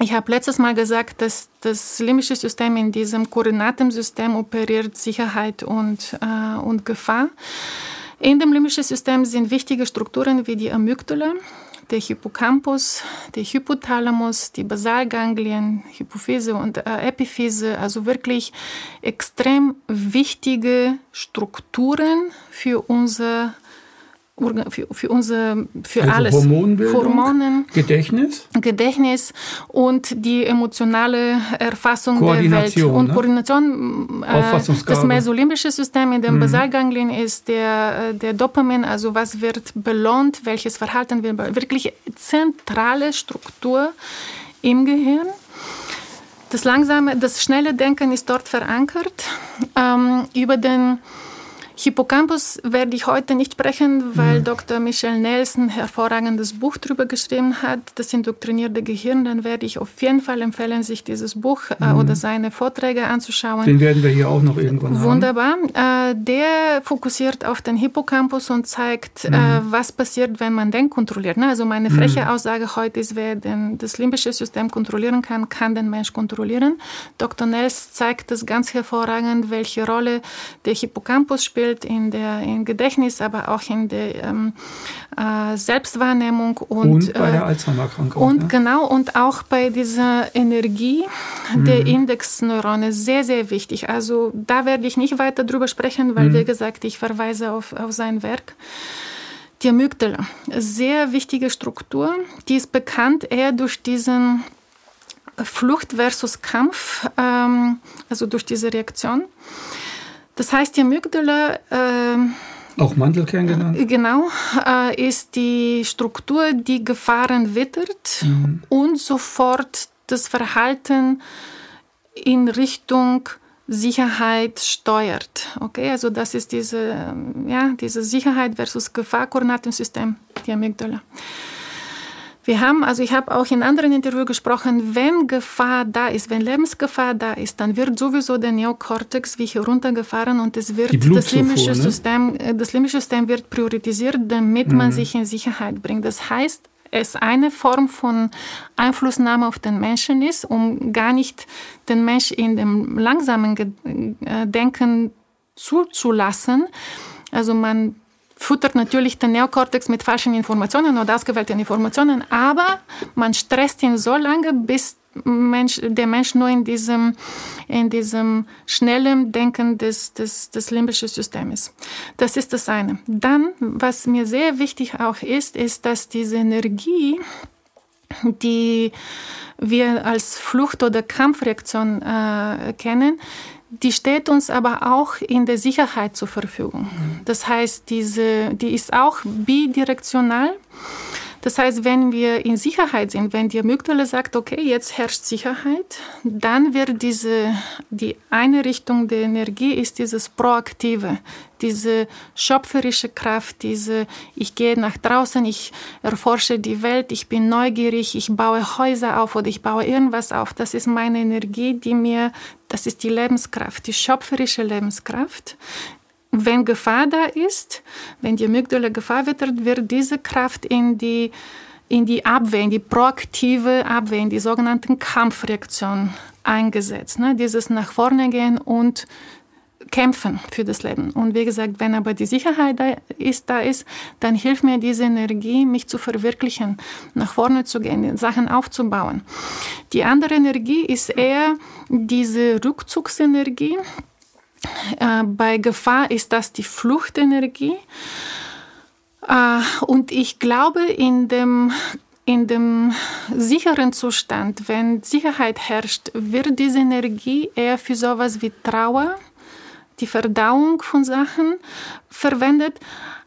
S2: ich habe letztes Mal gesagt, dass das limbische System in diesem Koordinatensystem operiert Sicherheit und, äh, und Gefahr. In dem limbischen System sind wichtige Strukturen wie die Amygdala, der Hippocampus, der Hypothalamus, die Basalganglien, Hypophyse und äh, Epiphyse, also wirklich extrem wichtige Strukturen für unser für, für unser, für also alles.
S1: Hormonen, Gedächtnis.
S2: Gedächtnis und die emotionale Erfassung der Welt. Und ne? Koordination, äh, das mesolimbische System in den mhm. Basalganglien ist der, äh, der Dopamin, also was wird belohnt, welches Verhalten wird belohnt. Wirklich zentrale Struktur im Gehirn. Das langsame, das schnelle Denken ist dort verankert. Ähm, über den Hippocampus werde ich heute nicht sprechen, weil mhm. Dr. Michel Nelson ein hervorragendes Buch darüber geschrieben hat, das indoktrinierte Gehirn. Dann werde ich auf jeden Fall empfehlen, sich dieses Buch äh, mhm. oder seine Vorträge anzuschauen.
S1: Den werden wir hier auch noch irgendwann
S2: Wunderbar. haben. Wunderbar. Äh, der fokussiert auf den Hippocampus und zeigt, äh, mhm. äh, was passiert, wenn man den kontrolliert. Ne? Also meine freche mhm. Aussage heute ist, wer den, das limbische System kontrollieren kann, kann den Mensch kontrollieren. Dr. Nels zeigt das ganz hervorragend, welche Rolle der Hippocampus spielt spielt in der im Gedächtnis, aber auch in der ähm, äh, Selbstwahrnehmung und,
S1: und bei der äh, Alzheimer-Krankheit.
S2: Und ne? genau, und auch bei dieser Energie mhm. der Indexneurone sehr, sehr wichtig. Also da werde ich nicht weiter drüber sprechen, weil, mhm. wie gesagt, ich verweise auf, auf sein Werk. Die Amygdala, sehr wichtige Struktur, die ist bekannt eher durch diesen Flucht versus Kampf, ähm, also durch diese Reaktion. Das heißt, die Amygdala äh,
S1: auch Mandelkern genannt?
S2: Äh, genau, äh, ist die Struktur, die Gefahren wittert mhm. und sofort das Verhalten in Richtung Sicherheit steuert. Okay, also das ist diese, ja, diese Sicherheit versus Gefahr-Koordinatensystem, die Amygdala. Wir haben, also ich habe auch in anderen Interviews gesprochen, wenn Gefahr da ist, wenn Lebensgefahr da ist, dann wird sowieso der Neokortex wie heruntergefahren und es wird das limbische ne? System, äh, das limbische System wird priorisiert, damit mhm. man sich in Sicherheit bringt. Das heißt, es eine Form von Einflussnahme auf den Menschen ist, um gar nicht den Mensch in dem langsamen äh, Denken zuzulassen. Also man füttert natürlich den Neokortex mit falschen Informationen oder ausgewählten Informationen, aber man stresst ihn so lange, bis Mensch, der Mensch nur in diesem, in diesem schnellen Denken des, des, des limbischen Systems. Das ist das eine. Dann, was mir sehr wichtig auch ist, ist, dass diese Energie, die wir als Flucht- oder Kampfreaktion äh, kennen, die steht uns aber auch in der Sicherheit zur Verfügung. Das heißt, diese, die ist auch bidirektional. Das heißt, wenn wir in Sicherheit sind, wenn die Amygdala sagt, okay, jetzt herrscht Sicherheit, dann wird diese, die eine Richtung der Energie ist dieses Proaktive, diese schöpferische Kraft, diese, ich gehe nach draußen, ich erforsche die Welt, ich bin neugierig, ich baue Häuser auf oder ich baue irgendwas auf. Das ist meine Energie, die mir, das ist die Lebenskraft, die schöpferische Lebenskraft, wenn Gefahr da ist, wenn die Amygdala Gefahr wittert, wird diese Kraft in die, in die Abwehr, in die proaktive Abwehr, in die sogenannten Kampfreaktion eingesetzt. Ne? Dieses nach vorne gehen und kämpfen für das Leben. Und wie gesagt, wenn aber die Sicherheit da ist, da ist, dann hilft mir diese Energie, mich zu verwirklichen, nach vorne zu gehen, Sachen aufzubauen. Die andere Energie ist eher diese Rückzugsenergie, bei Gefahr ist das die Fluchtenergie. Äh, und ich glaube, in dem, in dem sicheren Zustand, wenn Sicherheit herrscht, wird diese Energie eher für sowas wie Trauer, die Verdauung von Sachen verwendet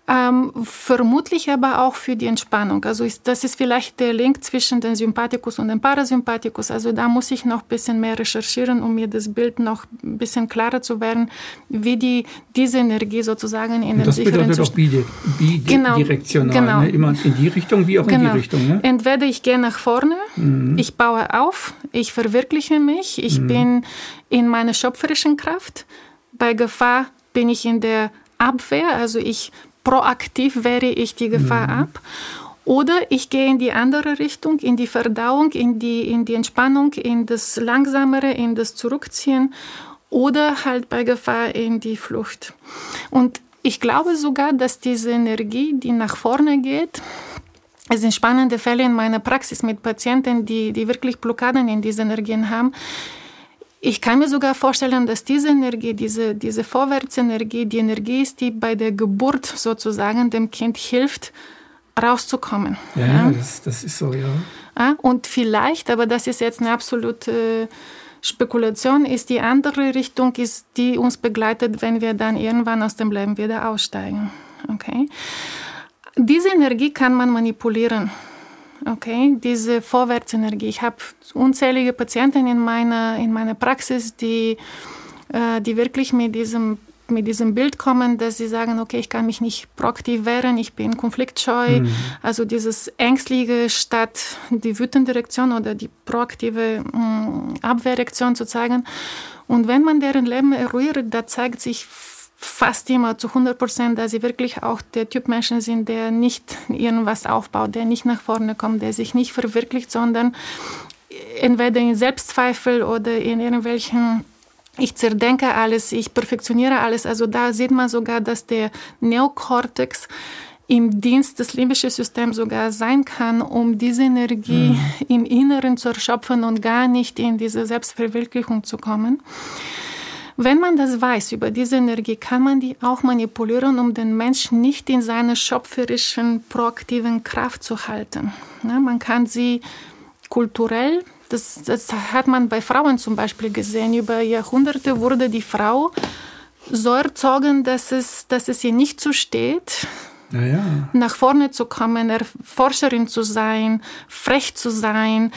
S2: ähm, vermutlich aber auch für die Entspannung. Also ist, das ist vielleicht der Link zwischen dem Sympathikus und dem Parasympathikus. Also da muss ich noch ein bisschen mehr recherchieren, um mir das Bild noch ein bisschen klarer zu werden, wie die, diese Energie sozusagen in
S1: den sicheren Zustand... Das bedeutet auch bidirektional, genau, genau. Ne? immer in die Richtung wie auch genau. in die genau. Richtung. Ne?
S2: Entweder ich gehe nach vorne, mhm. ich baue auf, ich verwirkliche mich, ich mhm. bin in meiner schöpferischen Kraft. Bei Gefahr bin ich in der Abwehr, also ich proaktiv wehre ich die Gefahr mhm. ab. Oder ich gehe in die andere Richtung, in die Verdauung, in die, in die Entspannung, in das Langsamere, in das Zurückziehen oder halt bei Gefahr in die Flucht. Und ich glaube sogar, dass diese Energie, die nach vorne geht, es sind spannende Fälle in meiner Praxis mit Patienten, die, die wirklich Blockaden in diesen Energien haben. Ich kann mir sogar vorstellen, dass diese Energie, diese, diese Vorwärtsenergie, die Energie ist, die bei der Geburt sozusagen dem Kind hilft, rauszukommen.
S1: Ja, ja. Das, das, ist so, ja.
S2: Und vielleicht, aber das ist jetzt eine absolute Spekulation, ist die andere Richtung, ist, die uns begleitet, wenn wir dann irgendwann aus dem Leben wieder aussteigen. Okay? Diese Energie kann man manipulieren. Okay, diese Vorwärtsenergie. Ich habe unzählige Patienten in meiner, in meiner Praxis, die, äh, die wirklich mit diesem, mit diesem Bild kommen, dass sie sagen, okay, ich kann mich nicht proaktiv wehren, ich bin konfliktscheu. Mhm. Also dieses Ängstliche statt die wütende Reaktion oder die proaktive mh, mm, Abwehrreaktion zu zeigen. Und wenn man deren Leben eruiert, da zeigt sich fast immer zu 100 Prozent, dass sie wirklich auch der Typ Menschen sind, der nicht irgendwas aufbaut, der nicht nach vorne kommt, der sich nicht verwirklicht, sondern entweder in Selbstzweifel oder in irgendwelchen ich zerdenke alles, ich perfektioniere alles. Also da sieht man sogar, dass der Neokortex im Dienst des limbischen Systems sogar sein kann, um diese Energie mhm. im Inneren zu erschöpfen und gar nicht in diese Selbstverwirklichung zu kommen. Wenn man das weiß über diese Energie, kann man die auch manipulieren, um den Menschen nicht in seiner schöpferischen, proaktiven Kraft zu halten. Ja, man kann sie kulturell, das, das hat man bei Frauen zum Beispiel gesehen, über Jahrhunderte wurde die Frau so erzogen, dass es, dass es ihr nicht zusteht,
S1: ja, ja.
S2: nach vorne zu kommen, Forscherin zu sein, frech zu sein.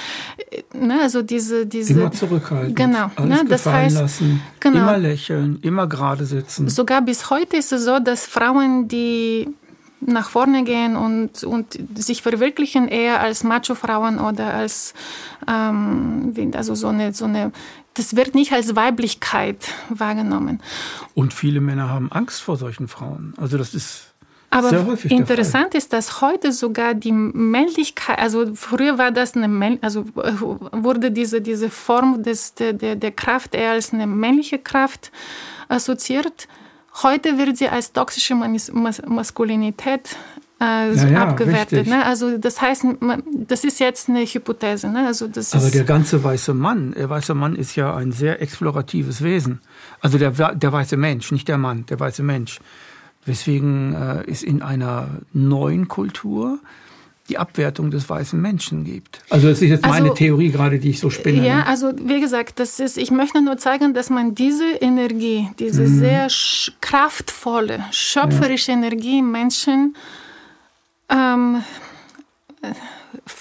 S2: Ne, also diese, diese,
S1: immer zurückhalten.
S2: Genau.
S1: Alles ne, das heißt, lassen, genau. immer lächeln, immer gerade sitzen.
S2: Sogar bis heute ist es so, dass Frauen, die nach vorne gehen und, und sich verwirklichen eher als Macho-Frauen oder als ähm, also so eine, so eine das wird nicht als Weiblichkeit wahrgenommen.
S1: Und viele Männer haben Angst vor solchen Frauen. Also das ist
S2: aber interessant ist, dass heute sogar die Männlichkeit, also früher war das eine, also wurde diese, diese Form des, der, der Kraft eher als eine männliche Kraft assoziiert. Heute wird sie als toxische Maskulinität äh, ja, ja, abgewertet. Ne? Also das heißt, das ist jetzt eine Hypothese. Ne? Also das
S1: Aber der ganze weiße Mann, der weiße Mann ist ja ein sehr exploratives Wesen. Also der, der weiße Mensch, nicht der Mann, der weiße Mensch. Weswegen äh, ist in einer neuen Kultur die Abwertung des weißen Menschen gibt. Also das ist jetzt
S2: Also-
S1: meine Theorie gerade, die ich so spinne.
S2: Ja,
S1: ne?
S2: also wie gesagt, das ist, ich möchte nur zeigen, dass man diese Energie, diese
S1: Mhm.
S2: sehr sch- kraftvolle, schöpferische Energie im Menschen ähm, f-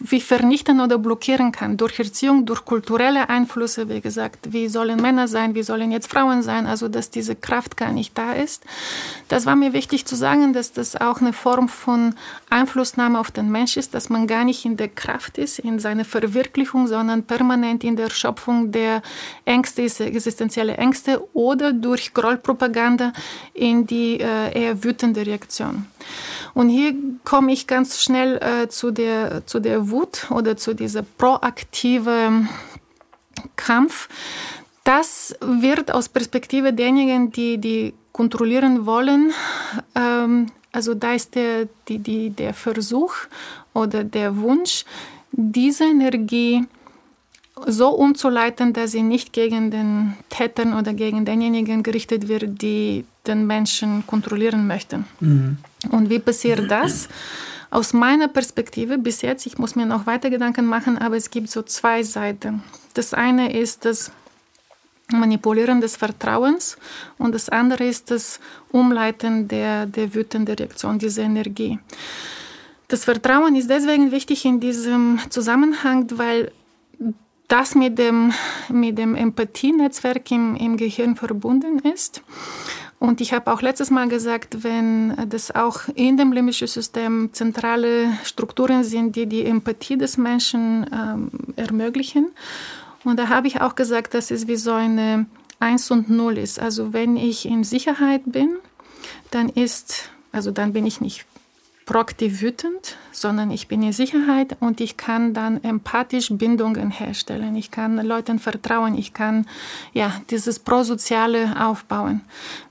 S2: wie vernichten oder blockieren kann. Durch Erziehung, durch kulturelle Einflüsse, wie gesagt, wie sollen Männer sein, wie sollen jetzt Frauen sein, also dass diese Kraft gar nicht da ist. Das war mir wichtig zu sagen, dass das auch eine Form von Einflussnahme auf den Mensch ist, dass man gar nicht in der Kraft ist, in seiner Verwirklichung, sondern permanent in der Schöpfung der Ängste, existenzielle Ängste oder durch Grollpropaganda in die äh, eher wütende Reaktion. Und hier komme ich ganz schnell äh, zu, der, zu der Wut oder zu dieser proaktive Kampf. Das wird aus Perspektive derjenigen, die, die kontrollieren wollen, ähm, also da ist der, die, die, der Versuch oder der Wunsch, diese Energie so umzuleiten, dass sie nicht gegen den Tätern oder gegen denjenigen gerichtet wird, die den Menschen kontrollieren möchten. Und wie passiert das? Aus meiner Perspektive bis jetzt, ich muss mir noch weiter Gedanken machen, aber es gibt so zwei Seiten. Das eine ist das Manipulieren des Vertrauens und das andere ist das Umleiten der, der wütenden Reaktion, dieser Energie. Das Vertrauen ist deswegen wichtig in diesem Zusammenhang, weil das mit dem, mit dem Empathienetzwerk im, im Gehirn verbunden ist. Und ich habe auch letztes Mal gesagt, wenn das auch in dem limbischen System zentrale Strukturen sind, die die Empathie des Menschen ähm, ermöglichen. Und da habe ich auch gesagt, dass es wie so eine Eins und Null ist. Also wenn ich in Sicherheit bin, dann ist, also dann bin ich nicht proaktiv wütend, sondern ich bin in Sicherheit und ich kann dann empathisch Bindungen herstellen. Ich kann Leuten vertrauen, ich kann ja dieses Prosoziale aufbauen.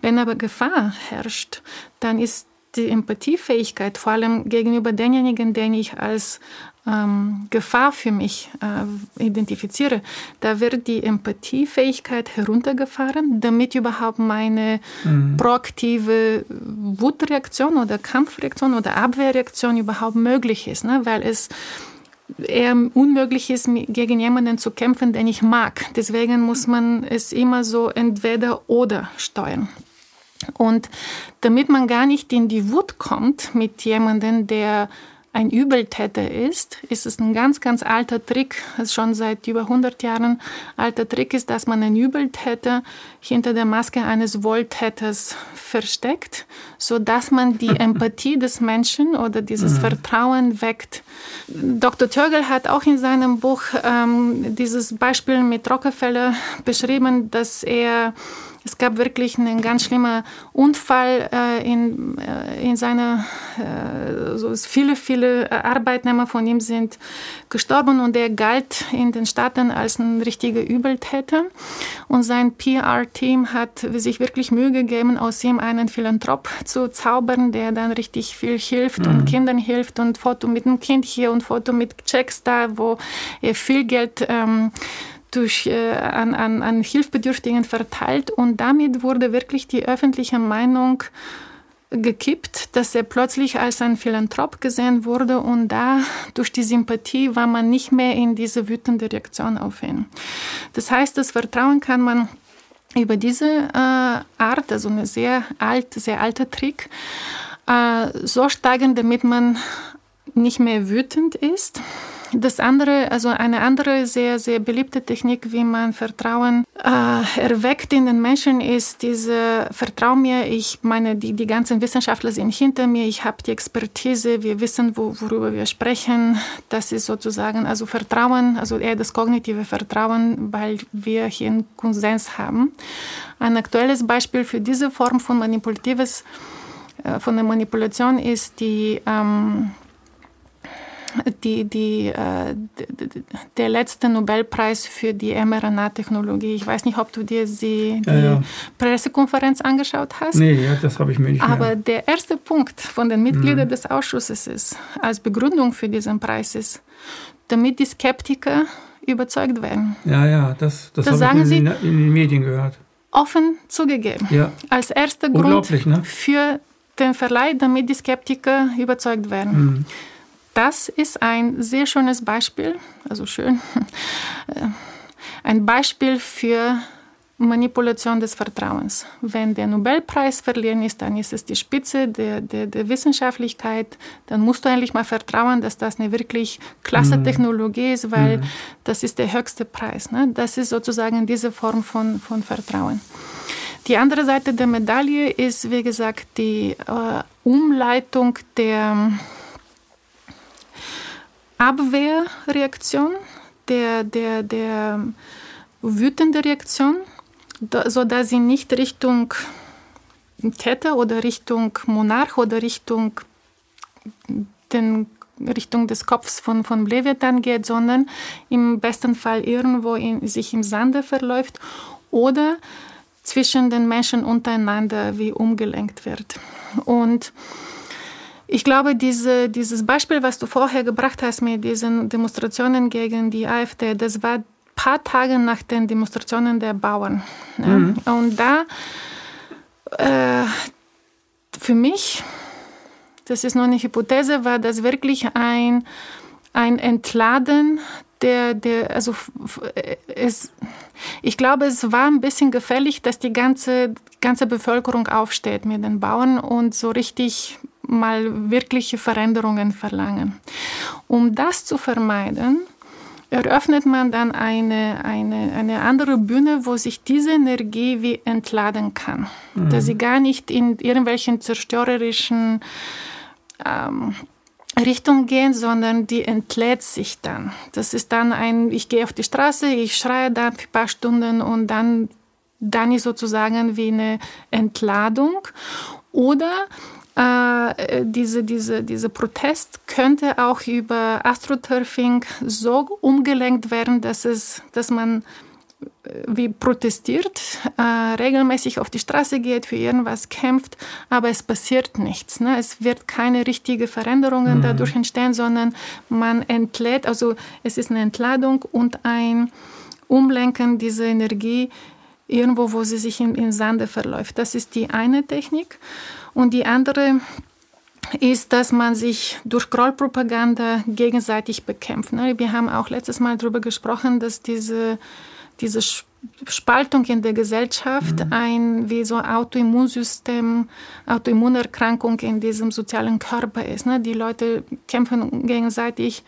S2: Wenn aber Gefahr herrscht, dann ist die Empathiefähigkeit vor allem gegenüber denjenigen, den ich als ähm, Gefahr für mich äh, identifiziere, da wird die Empathiefähigkeit heruntergefahren, damit überhaupt meine proaktive Wutreaktion oder Kampfreaktion oder Abwehrreaktion überhaupt möglich ist, ne? weil es eher unmöglich ist, gegen jemanden zu kämpfen, den ich mag. Deswegen muss man es immer so entweder oder steuern. Und damit man gar nicht in die Wut kommt mit jemandem, der ein Übeltäter ist, ist es ein ganz, ganz alter Trick, also schon seit über 100 Jahren alter Trick ist, dass man einen Übeltäter hinter der Maske eines Wohltäters versteckt, so dass man die <laughs> Empathie des Menschen oder dieses mhm. Vertrauen weckt. Dr. Tögel hat auch in seinem Buch ähm, dieses Beispiel mit Rockefeller beschrieben, dass er es gab wirklich einen ganz schlimmen Unfall äh, in, äh, in seiner, äh, so viele, viele Arbeitnehmer von ihm sind gestorben und er galt in den Staaten als ein richtiger Übeltäter. Und sein PR-Team hat sich wirklich Mühe gegeben, aus ihm einen Philanthrop zu zaubern, der dann richtig viel hilft mhm. und Kindern hilft und Foto mit dem Kind hier und Foto mit Checks da, wo er viel Geld ähm, durch, äh, an, an, an Hilfsbedürftigen verteilt und damit wurde wirklich die öffentliche Meinung gekippt, dass er plötzlich als ein Philanthrop gesehen wurde und da durch die Sympathie war man nicht mehr in diese wütende Reaktion auf ihn. Das heißt, das Vertrauen kann man über diese äh, Art, also eine sehr alt, sehr alter Trick, äh, so steigern, damit man nicht mehr wütend ist. Das andere, also eine andere sehr, sehr beliebte Technik, wie man Vertrauen äh, erweckt in den Menschen, ist diese Vertrau mir, ich meine, die, die ganzen Wissenschaftler sind hinter mir, ich habe die Expertise, wir wissen, wo, worüber wir sprechen. Das ist sozusagen, also Vertrauen, also eher das kognitive Vertrauen, weil wir hier einen Konsens haben. Ein aktuelles Beispiel für diese Form von manipulatives, äh, von der Manipulation ist die ähm, die, die, äh, der letzte Nobelpreis für die mRNA-Technologie. Ich weiß nicht, ob du dir die, ja, ja. Pressekonferenz angeschaut hast.
S1: Nee, ja, das habe ich mir nicht
S2: Aber
S1: mehr.
S2: der erste Punkt von den Mitgliedern mhm. des Ausschusses ist, als Begründung für diesen Preis ist, damit die Skeptiker überzeugt werden.
S1: Ja, ja, das, das,
S2: das
S1: habe ich in,
S2: Sie
S1: in den Medien gehört.
S2: Offen zugegeben.
S1: Ja.
S2: Als erster Grund
S1: ne?
S2: für den Verleih, damit die Skeptiker überzeugt werden.
S1: Mhm.
S2: Das ist ein sehr schönes Beispiel, also schön, <laughs> äh, ein Beispiel für Manipulation des Vertrauens. Wenn der Nobelpreis verliehen ist, dann ist es die Spitze der, der, der, Wissenschaftlichkeit. Dann musst du eigentlich mal vertrauen, dass das eine wirklich klasse mhm. Technologie ist, weil mhm. das ist der höchste Preis. Ne? Das ist sozusagen diese Form von, von Vertrauen. Die andere Seite der Medaille ist, wie gesagt, die äh, Umleitung der Abwehrreaktion, der, der, der wütende Reaktion so dass sie nicht Richtung Täter oder Richtung Monarch oder Richtung den Richtung des Kopfs von, von Leviathan geht, sondern im besten Fall irgendwo in, sich im Sande verläuft oder zwischen den Menschen untereinander wie umgelenkt wird. Und ich glaube, diese, dieses Beispiel, was du vorher gebracht hast mit diesen Demonstrationen gegen die AfD, das war paar Tage nach den Demonstrationen der Bauern. Ja. Mhm. Und da äh, für mich, das ist nur eine Hypothese, war das wirklich ein, ein Entladen der, der, also es, ich glaube, es war ein bisschen gefährlich, dass die ganze, ganze Bevölkerung aufsteht mit den Bauern und so richtig mal wirkliche Veränderungen verlangen. Um das zu vermeiden, eröffnet man dann eine, eine, eine andere Bühne, wo sich diese Energie wie entladen kann. Mhm. Dass sie gar nicht in irgendwelchen zerstörerischen ähm, Richtung gehen, sondern die entlädt sich dann. Das ist dann ein, ich gehe auf die Straße, ich schreie da ein paar Stunden und dann, dann ist sozusagen wie eine Entladung. Oder äh, diese, diese, dieser Protest könnte auch über Astroturfing so umgelenkt werden, dass, es, dass man äh, wie protestiert, äh, regelmäßig auf die Straße geht, für irgendwas kämpft, aber es passiert nichts. Ne? Es wird keine richtige Veränderungen mhm. dadurch entstehen, sondern man entlädt, also es ist eine Entladung und ein Umlenken dieser Energie irgendwo, wo sie sich im, im Sande verläuft. Das ist die eine Technik. Und die andere ist, dass man sich durch Grollpropaganda gegenseitig bekämpft. Ne? Wir haben auch letztes Mal darüber gesprochen, dass diese, diese Spaltung in der Gesellschaft mhm. ein wie so Autoimmunsystem, Autoimmunerkrankung in diesem sozialen Körper ist. Ne? Die Leute kämpfen gegenseitig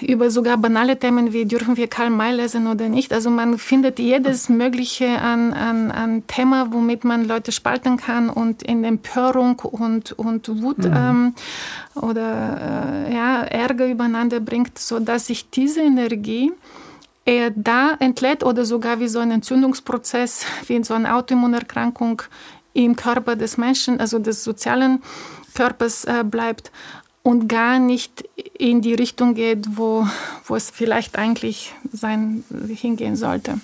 S2: über sogar banale Themen wie dürfen wir Karl May lesen oder nicht. Also man findet jedes Mögliche an, an, an Thema, womit man Leute spalten kann und in Empörung und, und Wut mhm. ähm, oder äh, ja, Ärger übereinander bringt, sodass sich diese Energie eher da entlädt oder sogar wie so ein Entzündungsprozess, wie so eine Autoimmunerkrankung im Körper des Menschen, also des sozialen Körpers äh, bleibt und gar nicht in die Richtung geht, wo, wo es vielleicht eigentlich sein, hingehen sollte.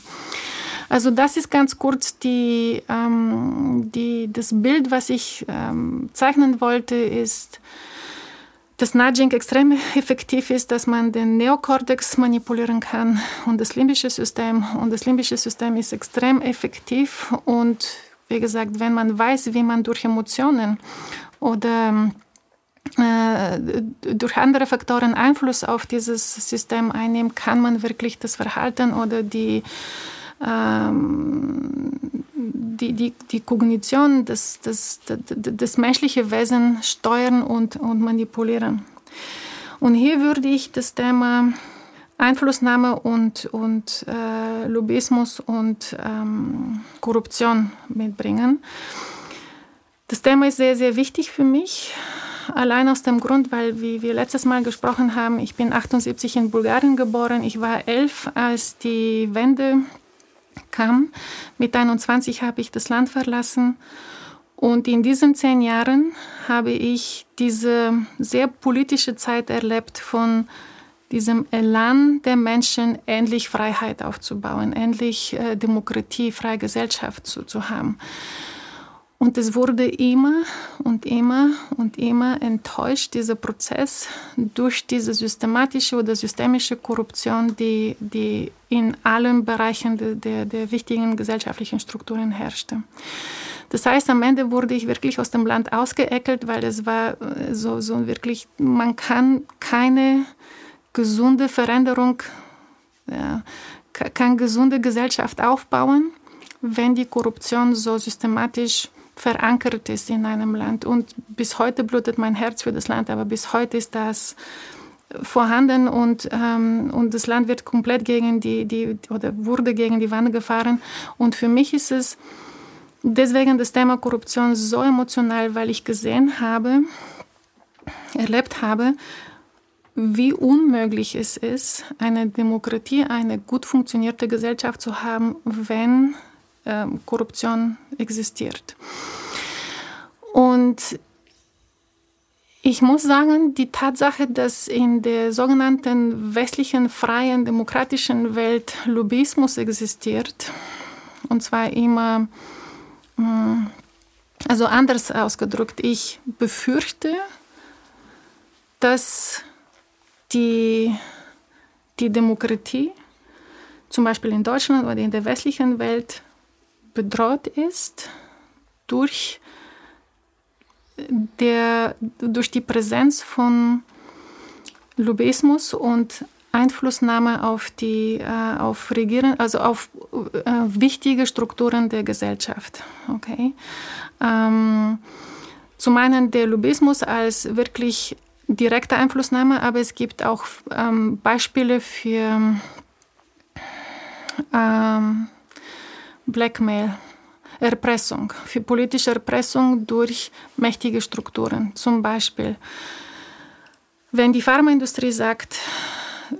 S2: Also das ist ganz kurz die, ähm, die, das Bild, was ich ähm, zeichnen wollte, ist, dass Nudging extrem effektiv ist, dass man den Neokortex manipulieren kann und das limbische System. Und das limbische System ist extrem effektiv. Und wie gesagt, wenn man weiß, wie man durch Emotionen oder äh, durch andere Faktoren Einfluss auf dieses System einnehmen, kann man wirklich das Verhalten oder die, ähm, die, die, die Kognition, das, das, das, das menschliche Wesen steuern und, und manipulieren. Und hier würde ich das Thema Einflussnahme und, und äh, Lobbyismus und ähm, Korruption mitbringen. Das Thema ist sehr, sehr wichtig für mich allein aus dem Grund, weil, wie wir letztes Mal gesprochen haben, ich bin 78 in Bulgarien geboren. Ich war elf, als die Wende kam. Mit 21 habe ich das Land verlassen. Und in diesen zehn Jahren habe ich diese sehr politische Zeit erlebt von diesem Elan der Menschen, endlich Freiheit aufzubauen, endlich äh, Demokratie, freie Gesellschaft zu, zu haben. Und es wurde immer und immer und immer enttäuscht, dieser Prozess, durch diese systematische oder systemische Korruption, die, die in allen Bereichen der, der, der wichtigen gesellschaftlichen Strukturen herrschte. Das heißt, am Ende wurde ich wirklich aus dem Land ausgeeckelt, weil es war äh, so, so wirklich, man kann keine gesunde Veränderung, ja, keine gesunde Gesellschaft aufbauen, wenn die Korruption so systematisch verankert ist in einem Land. Und bis heute blutet mein Herz für das Land, aber bis heute ist das vorhanden und, ähm, und das Land wird komplett gegen die, die, oder wurde gegen die Wand gefahren. Und für mich ist es deswegen das Thema Korruption so emotional, weil ich gesehen habe, erlebt habe, wie unmöglich es ist, eine Demokratie, eine gut funktionierte Gesellschaft zu haben, wenn äh, Korruption existiert. Und ich muss sagen, die Tatsache, dass in der sogenannten westlichen, freien, demokratischen Welt Lobbyismus existiert, und zwar immer, mm, also anders ausgedrückt, ich befürchte, dass die, die Demokratie, zum Beispiel in Deutschland oder in der westlichen Welt, bedroht ist durch der, durch die Präsenz von Lobbyismus und Einflussnahme auf die äh, auf Regieren, also auf äh, wichtige Strukturen der Gesellschaft. Okay. Ähm, zum einen der Lobbyismus als wirklich direkte Einflussnahme, aber es gibt auch ähm, Beispiele für ähm, Blackmail, Erpressung, für politische Erpressung durch mächtige Strukturen. Zum Beispiel, wenn die Pharmaindustrie sagt,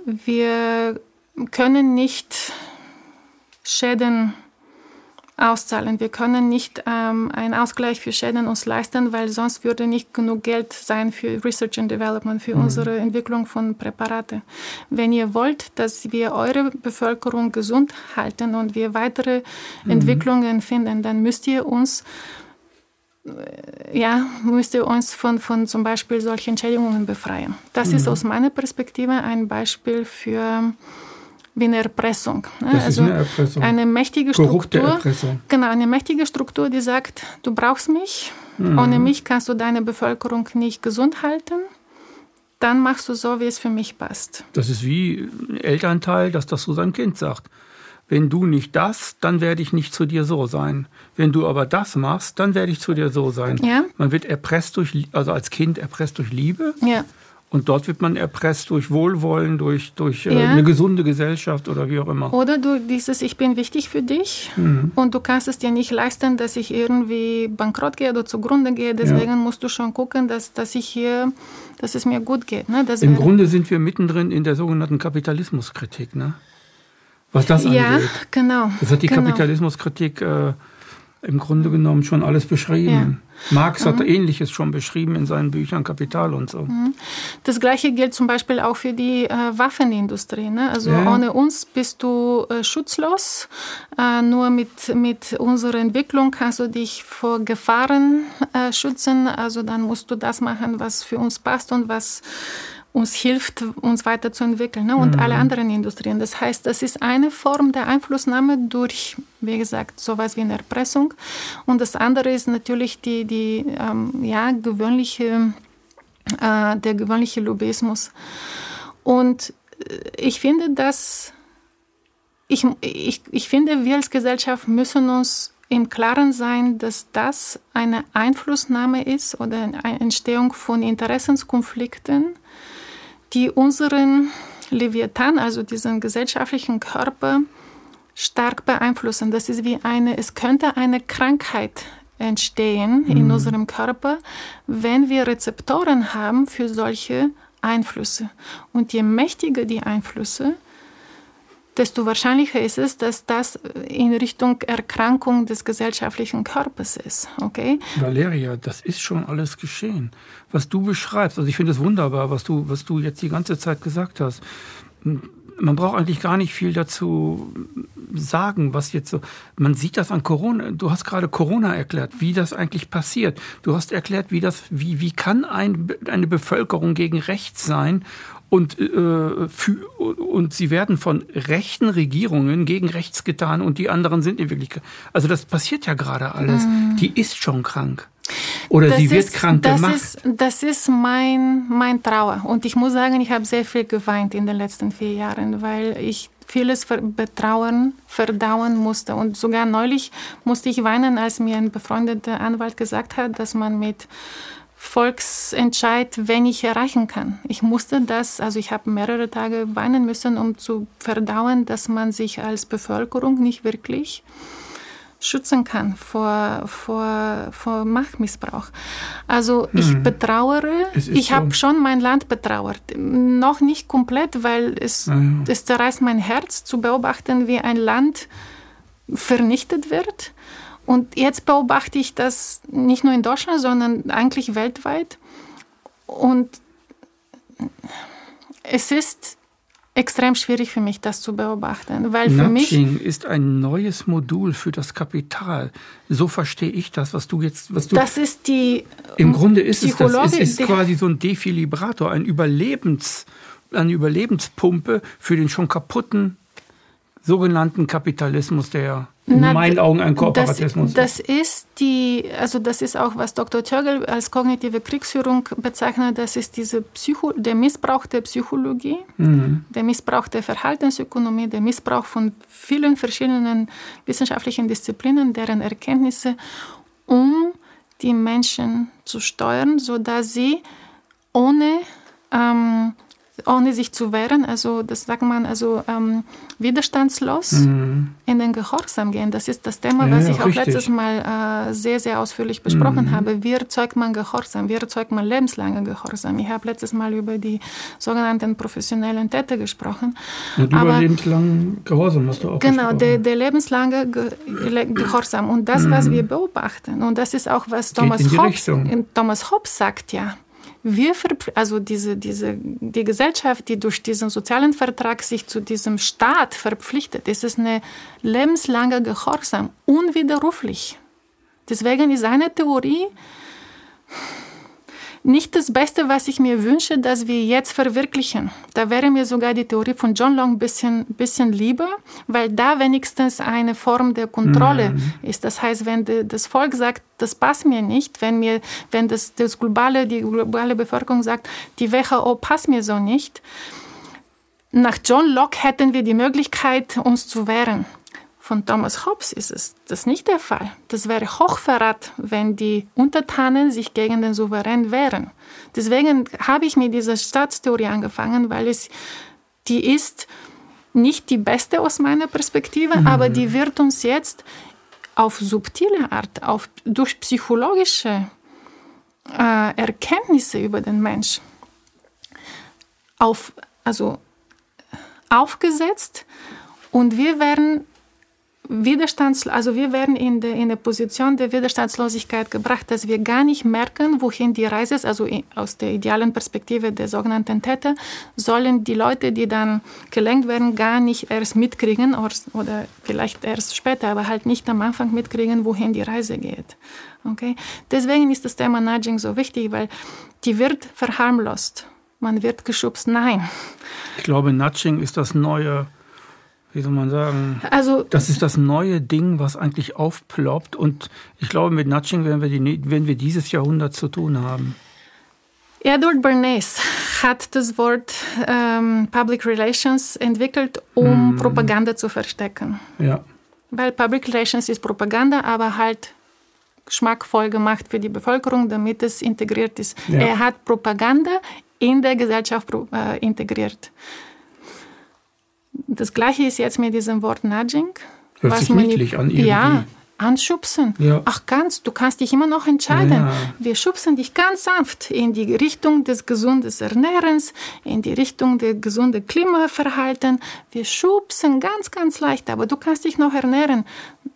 S2: wir können nicht Schäden auszahlen. Wir können nicht ähm, einen Ausgleich für Schäden uns leisten, weil sonst würde nicht genug Geld sein für Research and Development, für mhm. unsere Entwicklung von Präparate. Wenn ihr wollt, dass wir eure Bevölkerung gesund halten und wir weitere mhm. Entwicklungen finden, dann müsst ihr uns äh, ja, müsst ihr uns von, von zum Beispiel solchen Entschädigungen befreien. Das mhm. ist aus meiner Perspektive ein Beispiel für wie eine Erpressung.
S1: Ne? Das also ist eine Erpressung.
S2: Eine mächtige Struktur. Erpressung. Genau, eine mächtige Struktur, die sagt, du brauchst mich, mhm. ohne mich kannst du deine Bevölkerung nicht gesund halten. Dann machst du so, wie es für mich passt.
S1: Das ist wie ein Elternteil, dass das zu seinem Kind sagt. Wenn du nicht das, dann werde ich nicht zu dir so sein. Wenn du aber das machst, dann werde ich zu dir so sein. Ja. Man wird erpresst durch, also als Kind erpresst durch Liebe. Ja. Und dort wird man erpresst durch Wohlwollen, durch, durch äh, ja. eine gesunde Gesellschaft oder wie auch immer.
S2: Oder du dieses Ich bin wichtig für dich mhm. und du kannst es dir nicht leisten, dass ich irgendwie bankrott gehe oder zugrunde gehe. Deswegen ja. musst du schon gucken, dass, dass ich hier, dass es mir gut geht. Ne?
S1: Im Grunde sind wir mittendrin in der sogenannten Kapitalismuskritik. Ne? Was das angeht. Ja,
S2: genau.
S1: Das hat die genau. Kapitalismuskritik äh, im Grunde genommen schon alles beschrieben. Ja. Marx hat mhm. Ähnliches schon beschrieben in seinen Büchern Kapital und so. Mhm.
S2: Das Gleiche gilt zum Beispiel auch für die äh, Waffenindustrie. Ne? Also ja. ohne uns bist du äh, schutzlos. Äh, nur mit, mit unserer Entwicklung kannst du dich vor Gefahren äh, schützen. Also dann musst du das machen, was für uns passt und was uns hilft, uns weiterzuentwickeln ne? und mhm. alle anderen Industrien. Das heißt, das ist eine Form der Einflussnahme durch, wie gesagt, sowas wie eine Erpressung. Und das andere ist natürlich die, die ähm, ja, gewöhnliche, äh, der gewöhnliche Lobbyismus. Und äh, ich finde, dass ich, ich, ich finde, wir als Gesellschaft müssen uns im Klaren sein, dass das eine Einflussnahme ist oder eine Entstehung von Interessenskonflikten, die unseren Leviathan, also diesen gesellschaftlichen Körper, stark beeinflussen. Das ist wie eine, es könnte eine Krankheit entstehen mhm. in unserem Körper, wenn wir Rezeptoren haben für solche Einflüsse. Und je mächtiger die Einflüsse, desto wahrscheinlicher ist es, dass das in Richtung Erkrankung des gesellschaftlichen Körpers ist. Okay?
S1: Valeria, das ist schon alles geschehen. Was du beschreibst, also ich finde es wunderbar, was du, was du jetzt die ganze Zeit gesagt hast. Man braucht eigentlich gar nicht viel dazu sagen, was jetzt so. Man sieht das an Corona. Du hast gerade Corona erklärt, wie das eigentlich passiert. Du hast erklärt, wie das, wie, wie kann ein, eine Bevölkerung gegen rechts sein und, äh, für, und sie werden von rechten Regierungen gegen rechts getan und die anderen sind in Wirklichkeit. Also das passiert ja gerade alles. Mhm. Die ist schon krank. Oder
S2: das
S1: sie wird
S2: ist,
S1: krank
S2: das
S1: gemacht.
S2: Ist, das ist mein, mein Trauer. Und ich muss sagen, ich habe sehr viel geweint in den letzten vier Jahren, weil ich vieles betrauern, verdauen musste. Und sogar neulich musste ich weinen, als mir ein befreundeter Anwalt gesagt hat, dass man mit Volksentscheid wenig erreichen kann. Ich musste das, also ich habe mehrere Tage weinen müssen, um zu verdauen, dass man sich als Bevölkerung nicht wirklich schützen kann vor, vor, vor Machtmissbrauch. Also ich hm. betrauere, ich habe schon mein Land betrauert. Noch nicht komplett, weil es, ja. es zerreißt mein Herz zu beobachten, wie ein Land vernichtet wird. Und jetzt beobachte ich das nicht nur in Deutschland, sondern eigentlich weltweit. Und es ist extrem schwierig für mich, das zu beobachten, weil für
S1: Nudging mich ist ein neues Modul für das Kapital. So verstehe ich das, was du jetzt, was du.
S2: Das ist die.
S1: Im Grunde ist es das. Es ist quasi so ein Defilibrator, ein Überlebens, eine Überlebenspumpe für den schon kaputten sogenannten Kapitalismus, der in Na, meinen Augen ein Kooperatismus
S2: das, das ist. die, also das ist auch, was Dr. Tögel als kognitive Kriegsführung bezeichnet, das ist diese Psycho, der Missbrauch der Psychologie, mhm. der Missbrauch der Verhaltensökonomie, der Missbrauch von vielen verschiedenen wissenschaftlichen Disziplinen, deren Erkenntnisse, um die Menschen zu steuern, sodass sie ohne ähm, ohne sich zu wehren, also das sagt man, also ähm, widerstandslos mhm. in den Gehorsam gehen. Das ist das Thema, was ja, ich auch richtig. letztes Mal äh, sehr, sehr ausführlich besprochen mhm. habe. Wie erzeugt man Gehorsam? Wie erzeugt man lebenslange Gehorsam? Ich habe letztes Mal über die sogenannten professionellen Täter gesprochen.
S1: Und über Aber, lebenslangen Gehorsam hast du auch
S2: Genau, der, der, lebenslange Ge Gehorsam. Und das, mhm. was wir beobachten, und das ist auch, was Thomas Hobbes, Thomas Hobbes sagt, ja, wir also diese, diese, die Gesellschaft, die durch diesen sozialen Vertrag sich zu diesem Staat verpflichtet, ist es eine lebenslange Gehorsam, unwiderruflich. Deswegen ist eine Theorie nicht das Beste, was ich mir wünsche, dass wir jetzt verwirklichen. Da wäre mir sogar die Theorie von John Long ein bisschen, bisschen lieber, weil da wenigstens eine Form der Kontrolle mhm. ist. Das heißt, wenn das Volk sagt, das passt mir nicht, wenn, mir, wenn das, das globale, die globale Bevölkerung sagt, die WHO passt mir so nicht, nach John Locke hätten wir die Möglichkeit, uns zu wehren von Thomas Hobbes ist es das nicht der Fall. Das wäre Hochverrat, wenn die Untertanen sich gegen den Souverän wehren. Deswegen habe ich mit dieser Staatstheorie angefangen, weil es die ist nicht die beste aus meiner Perspektive, mhm. aber die wird uns jetzt auf subtile Art, auf, durch psychologische äh, Erkenntnisse über den Mensch auf, also aufgesetzt und wir werden Widerstands, also wir werden in, de, in eine Position der Widerstandslosigkeit gebracht, dass wir gar nicht merken, wohin die Reise ist. Also aus der idealen Perspektive der sogenannten Täter sollen die Leute, die dann gelenkt werden, gar nicht erst mitkriegen oder, oder vielleicht erst später, aber halt nicht am Anfang mitkriegen, wohin die Reise geht. Okay? Deswegen ist das Thema Nudging so wichtig, weil die wird verharmlost. Man wird geschubst. Nein.
S1: Ich glaube, Nudging ist das neue wie soll man sagen? Also, das ist das neue Ding, was eigentlich aufploppt. Und ich glaube, mit Nudging werden wir, die, werden wir dieses Jahrhundert zu tun haben.
S2: Edward Bernays hat das Wort ähm, Public Relations entwickelt, um mm. Propaganda zu verstecken.
S1: Ja.
S2: Weil Public Relations ist Propaganda, aber halt geschmackvoll gemacht für die Bevölkerung, damit es integriert ist. Ja. Er hat Propaganda in der Gesellschaft äh, integriert. Das gleiche ist jetzt mit diesem Wort Nudging.
S1: Hört was sich niedlich an irgendwie.
S2: Ja, anschubsen. Ja. Ach, kannst, du kannst dich immer noch entscheiden. Ja. Wir schubsen dich ganz sanft in die Richtung des gesunden Ernährens, in die Richtung des gesunden Klimaverhalten. Wir schubsen ganz, ganz leicht, aber du kannst dich noch ernähren,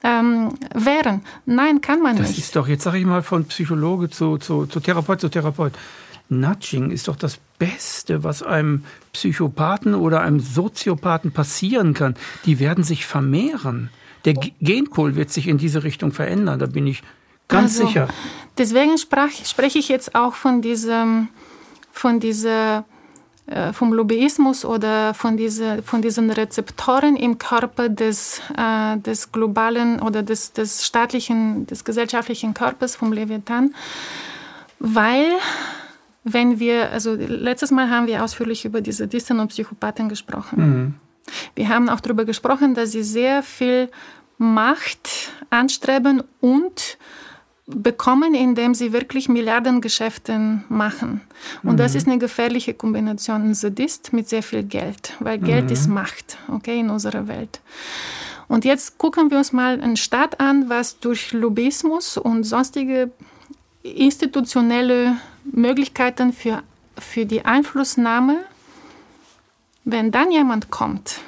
S2: ähm, wehren. Nein, kann man
S1: das
S2: nicht.
S1: Das ist doch, jetzt sage ich mal, von Psychologe zu, zu, zu Therapeut zu Therapeut. Nudging ist doch das Beste, was einem Psychopathen oder einem Soziopathen passieren kann. Die werden sich vermehren. Der Genpool wird sich in diese Richtung verändern, da bin ich ganz also, sicher.
S2: Deswegen sprach, spreche ich jetzt auch von diesem, von dieser äh, vom Lobbyismus oder von, diese, von diesen Rezeptoren im Körper des, äh, des globalen oder des, des staatlichen, des gesellschaftlichen Körpers vom Leviathan, weil wenn wir, also letztes Mal haben wir ausführlich über diese Sadisten und Psychopathen gesprochen. Mhm. Wir haben auch darüber gesprochen, dass sie sehr viel Macht anstreben und bekommen, indem sie wirklich Milliardengeschäfte machen. Und mhm. das ist eine gefährliche Kombination. Ein Sadist mit sehr viel Geld, weil Geld mhm. ist Macht, okay, in unserer Welt. Und jetzt gucken wir uns mal einen Staat an, was durch Lobbyismus und sonstige institutionelle Möglichkeiten für, für die Einflussnahme, wenn dann jemand kommt,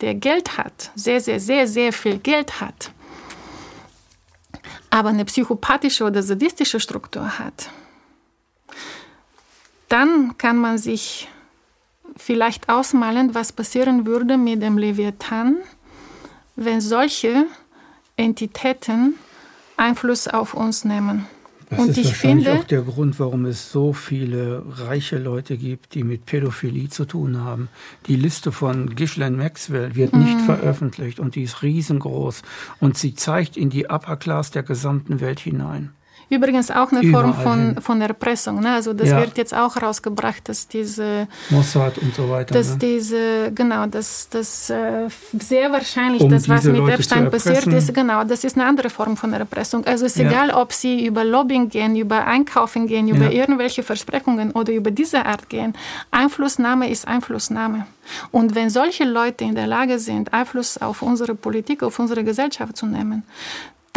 S2: der Geld hat, sehr, sehr, sehr, sehr viel Geld hat, aber eine psychopathische oder sadistische Struktur hat, dann kann man sich vielleicht ausmalen, was passieren würde mit dem Leviathan, wenn solche Entitäten Einfluss auf uns nehmen.
S1: Das und ist ich wahrscheinlich finde, auch der Grund, warum es so viele reiche Leute gibt, die mit Pädophilie zu tun haben. Die Liste von Ghislaine Maxwell wird nicht mhm. veröffentlicht und die ist riesengroß und sie zeigt in die Upper Class der gesamten Welt hinein.
S2: Übrigens auch eine Form von, von Erpressung. Ne? Also das ja. wird jetzt auch rausgebracht, dass diese
S1: Mossad und so weiter.
S2: Dass ne? diese, genau, dass das äh, sehr wahrscheinlich, um das, was mit Leute Epstein passiert ist, genau, das ist eine andere Form von Erpressung. Also es ist ja. egal, ob sie über Lobbying gehen, über Einkaufen gehen, über ja. irgendwelche Versprechungen oder über diese Art gehen. Einflussnahme ist Einflussnahme. Und wenn solche Leute in der Lage sind, Einfluss auf unsere Politik, auf unsere Gesellschaft zu nehmen,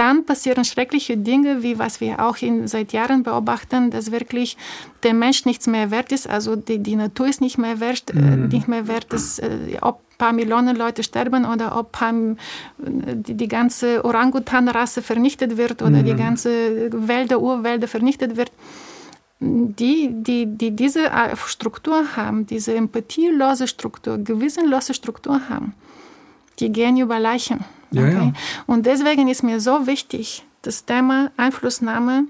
S2: dann passieren schreckliche Dinge, wie was wir auch in, seit Jahren beobachten, dass wirklich der Mensch nichts mehr wert ist, also die, die Natur ist nicht mehr wert, äh, mhm. nicht mehr wert, dass, äh, ob ein paar Millionen Leute sterben oder ob die, die ganze Orangutan-Rasse vernichtet wird oder mhm. die ganze Wälder, Urwälder vernichtet wird. Die, die, die diese äh, Struktur haben, diese empathielose Struktur, gewissenlose Struktur haben, die gehen über Leichen. Okay? Ja, ja. Und deswegen ist mir so wichtig, das Thema Einflussnahme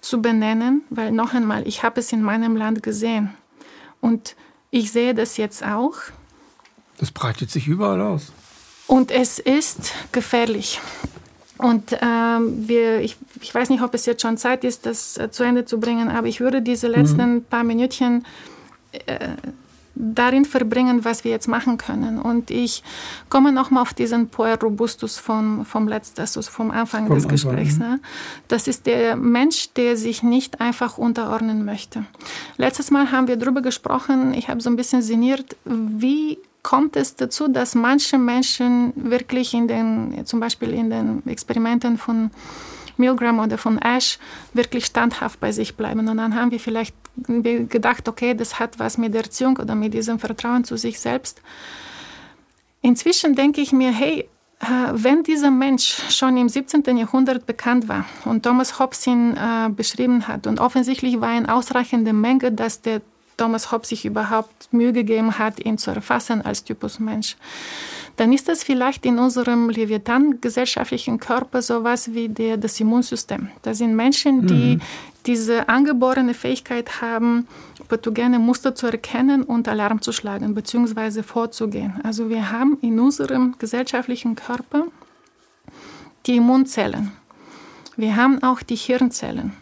S2: zu benennen, weil noch einmal, ich habe es in meinem Land gesehen und ich sehe das jetzt auch.
S1: Das breitet sich überall aus.
S2: Und es ist gefährlich. Und ähm, wir, ich, ich weiß nicht, ob es jetzt schon Zeit ist, das äh, zu Ende zu bringen, aber ich würde diese letzten mhm. paar Minütchen äh, darin verbringen, was wir jetzt machen können. Und ich komme nochmal auf diesen Poer Robustus vom, vom letzten, also vom Anfang vom des Gesprächs. Ne? Das ist der Mensch, der sich nicht einfach unterordnen möchte. Letztes Mal haben wir darüber gesprochen, ich habe so ein bisschen sinniert, wie kommt es dazu, dass manche Menschen wirklich in den, zum Beispiel in den Experimenten von Milgram oder von Ash wirklich standhaft bei sich bleiben. Und dann haben wir vielleicht gedacht, okay, das hat was mit Erziehung oder mit diesem Vertrauen zu sich selbst. Inzwischen denke ich mir, hey, äh, wenn dieser Mensch schon im 17. Jahrhundert bekannt war und Thomas Hobbes ihn äh, beschrieben hat und offensichtlich war eine ausreichende Menge, dass der Thomas Hobbes sich überhaupt Mühe gegeben hat, ihn zu erfassen als Typus Mensch, dann ist das vielleicht in unserem Leviathan-gesellschaftlichen Körper sowas wie der, das Immunsystem. Das sind Menschen, die mhm. Diese angeborene Fähigkeit haben, pathogene Muster zu erkennen und Alarm zu schlagen bzw. vorzugehen. Also wir haben in unserem gesellschaftlichen Körper die Immunzellen. Wir haben auch die Hirnzellen.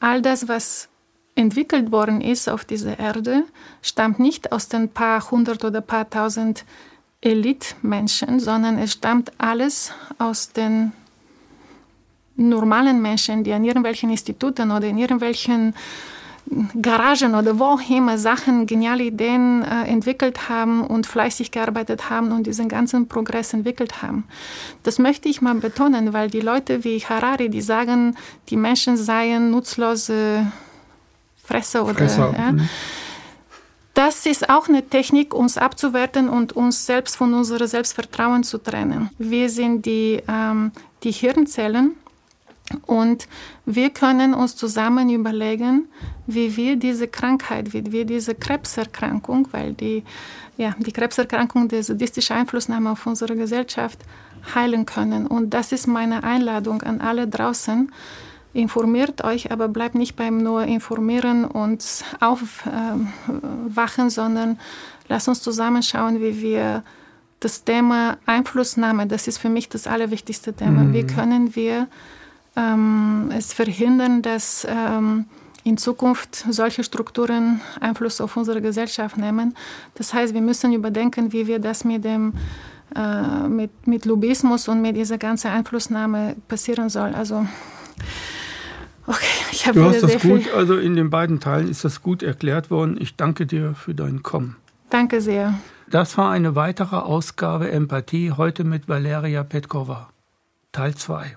S2: All das, was entwickelt worden ist auf dieser Erde, stammt nicht aus den paar hundert oder paar tausend Elite-Menschen, sondern es stammt alles aus den normalen Menschen, die an irgendwelchen Instituten oder in irgendwelchen Garagen oder wo immer Sachen, geniale Ideen äh, entwickelt haben und fleißig gearbeitet haben und diesen ganzen Progress entwickelt haben. Das möchte ich mal betonen, weil die Leute wie Harari, die sagen, die Menschen seien nutzlose Fresser oder Fresser. Ja, mhm. Das ist auch eine Technik, uns abzuwerten und uns selbst von unserem Selbstvertrauen zu trennen. Wir sind die, ähm, die Hirnzellen und wir können uns zusammen überlegen, wie wir diese Krankheit, wie wir diese Krebserkrankung, weil die, ja, die Krebserkrankung der sadistische Einflussnahme auf unsere Gesellschaft heilen können. Und das ist meine Einladung an alle draußen. informiert euch, aber bleibt nicht beim nur informieren und aufwachen, sondern lasst uns zusammenschauen, wie wir das Thema Einflussnahme, das ist für mich das allerwichtigste Thema. Mhm. Wie können wir ähm, es verhindern, dass ähm, in Zukunft solche Strukturen Einfluss auf unsere Gesellschaft nehmen? Das heißt, wir müssen überdenken, wie wir das mit dem äh, mit, mit Lobbyismus und mit dieser ganzen Einflussnahme passieren soll. Also
S1: Okay, ich habe hast das gut, also in den beiden Teilen ist das gut erklärt worden. Ich danke dir für dein Kommen.
S2: Danke sehr.
S1: Das war eine weitere Ausgabe Empathie, heute mit Valeria Petkova. Teil 2.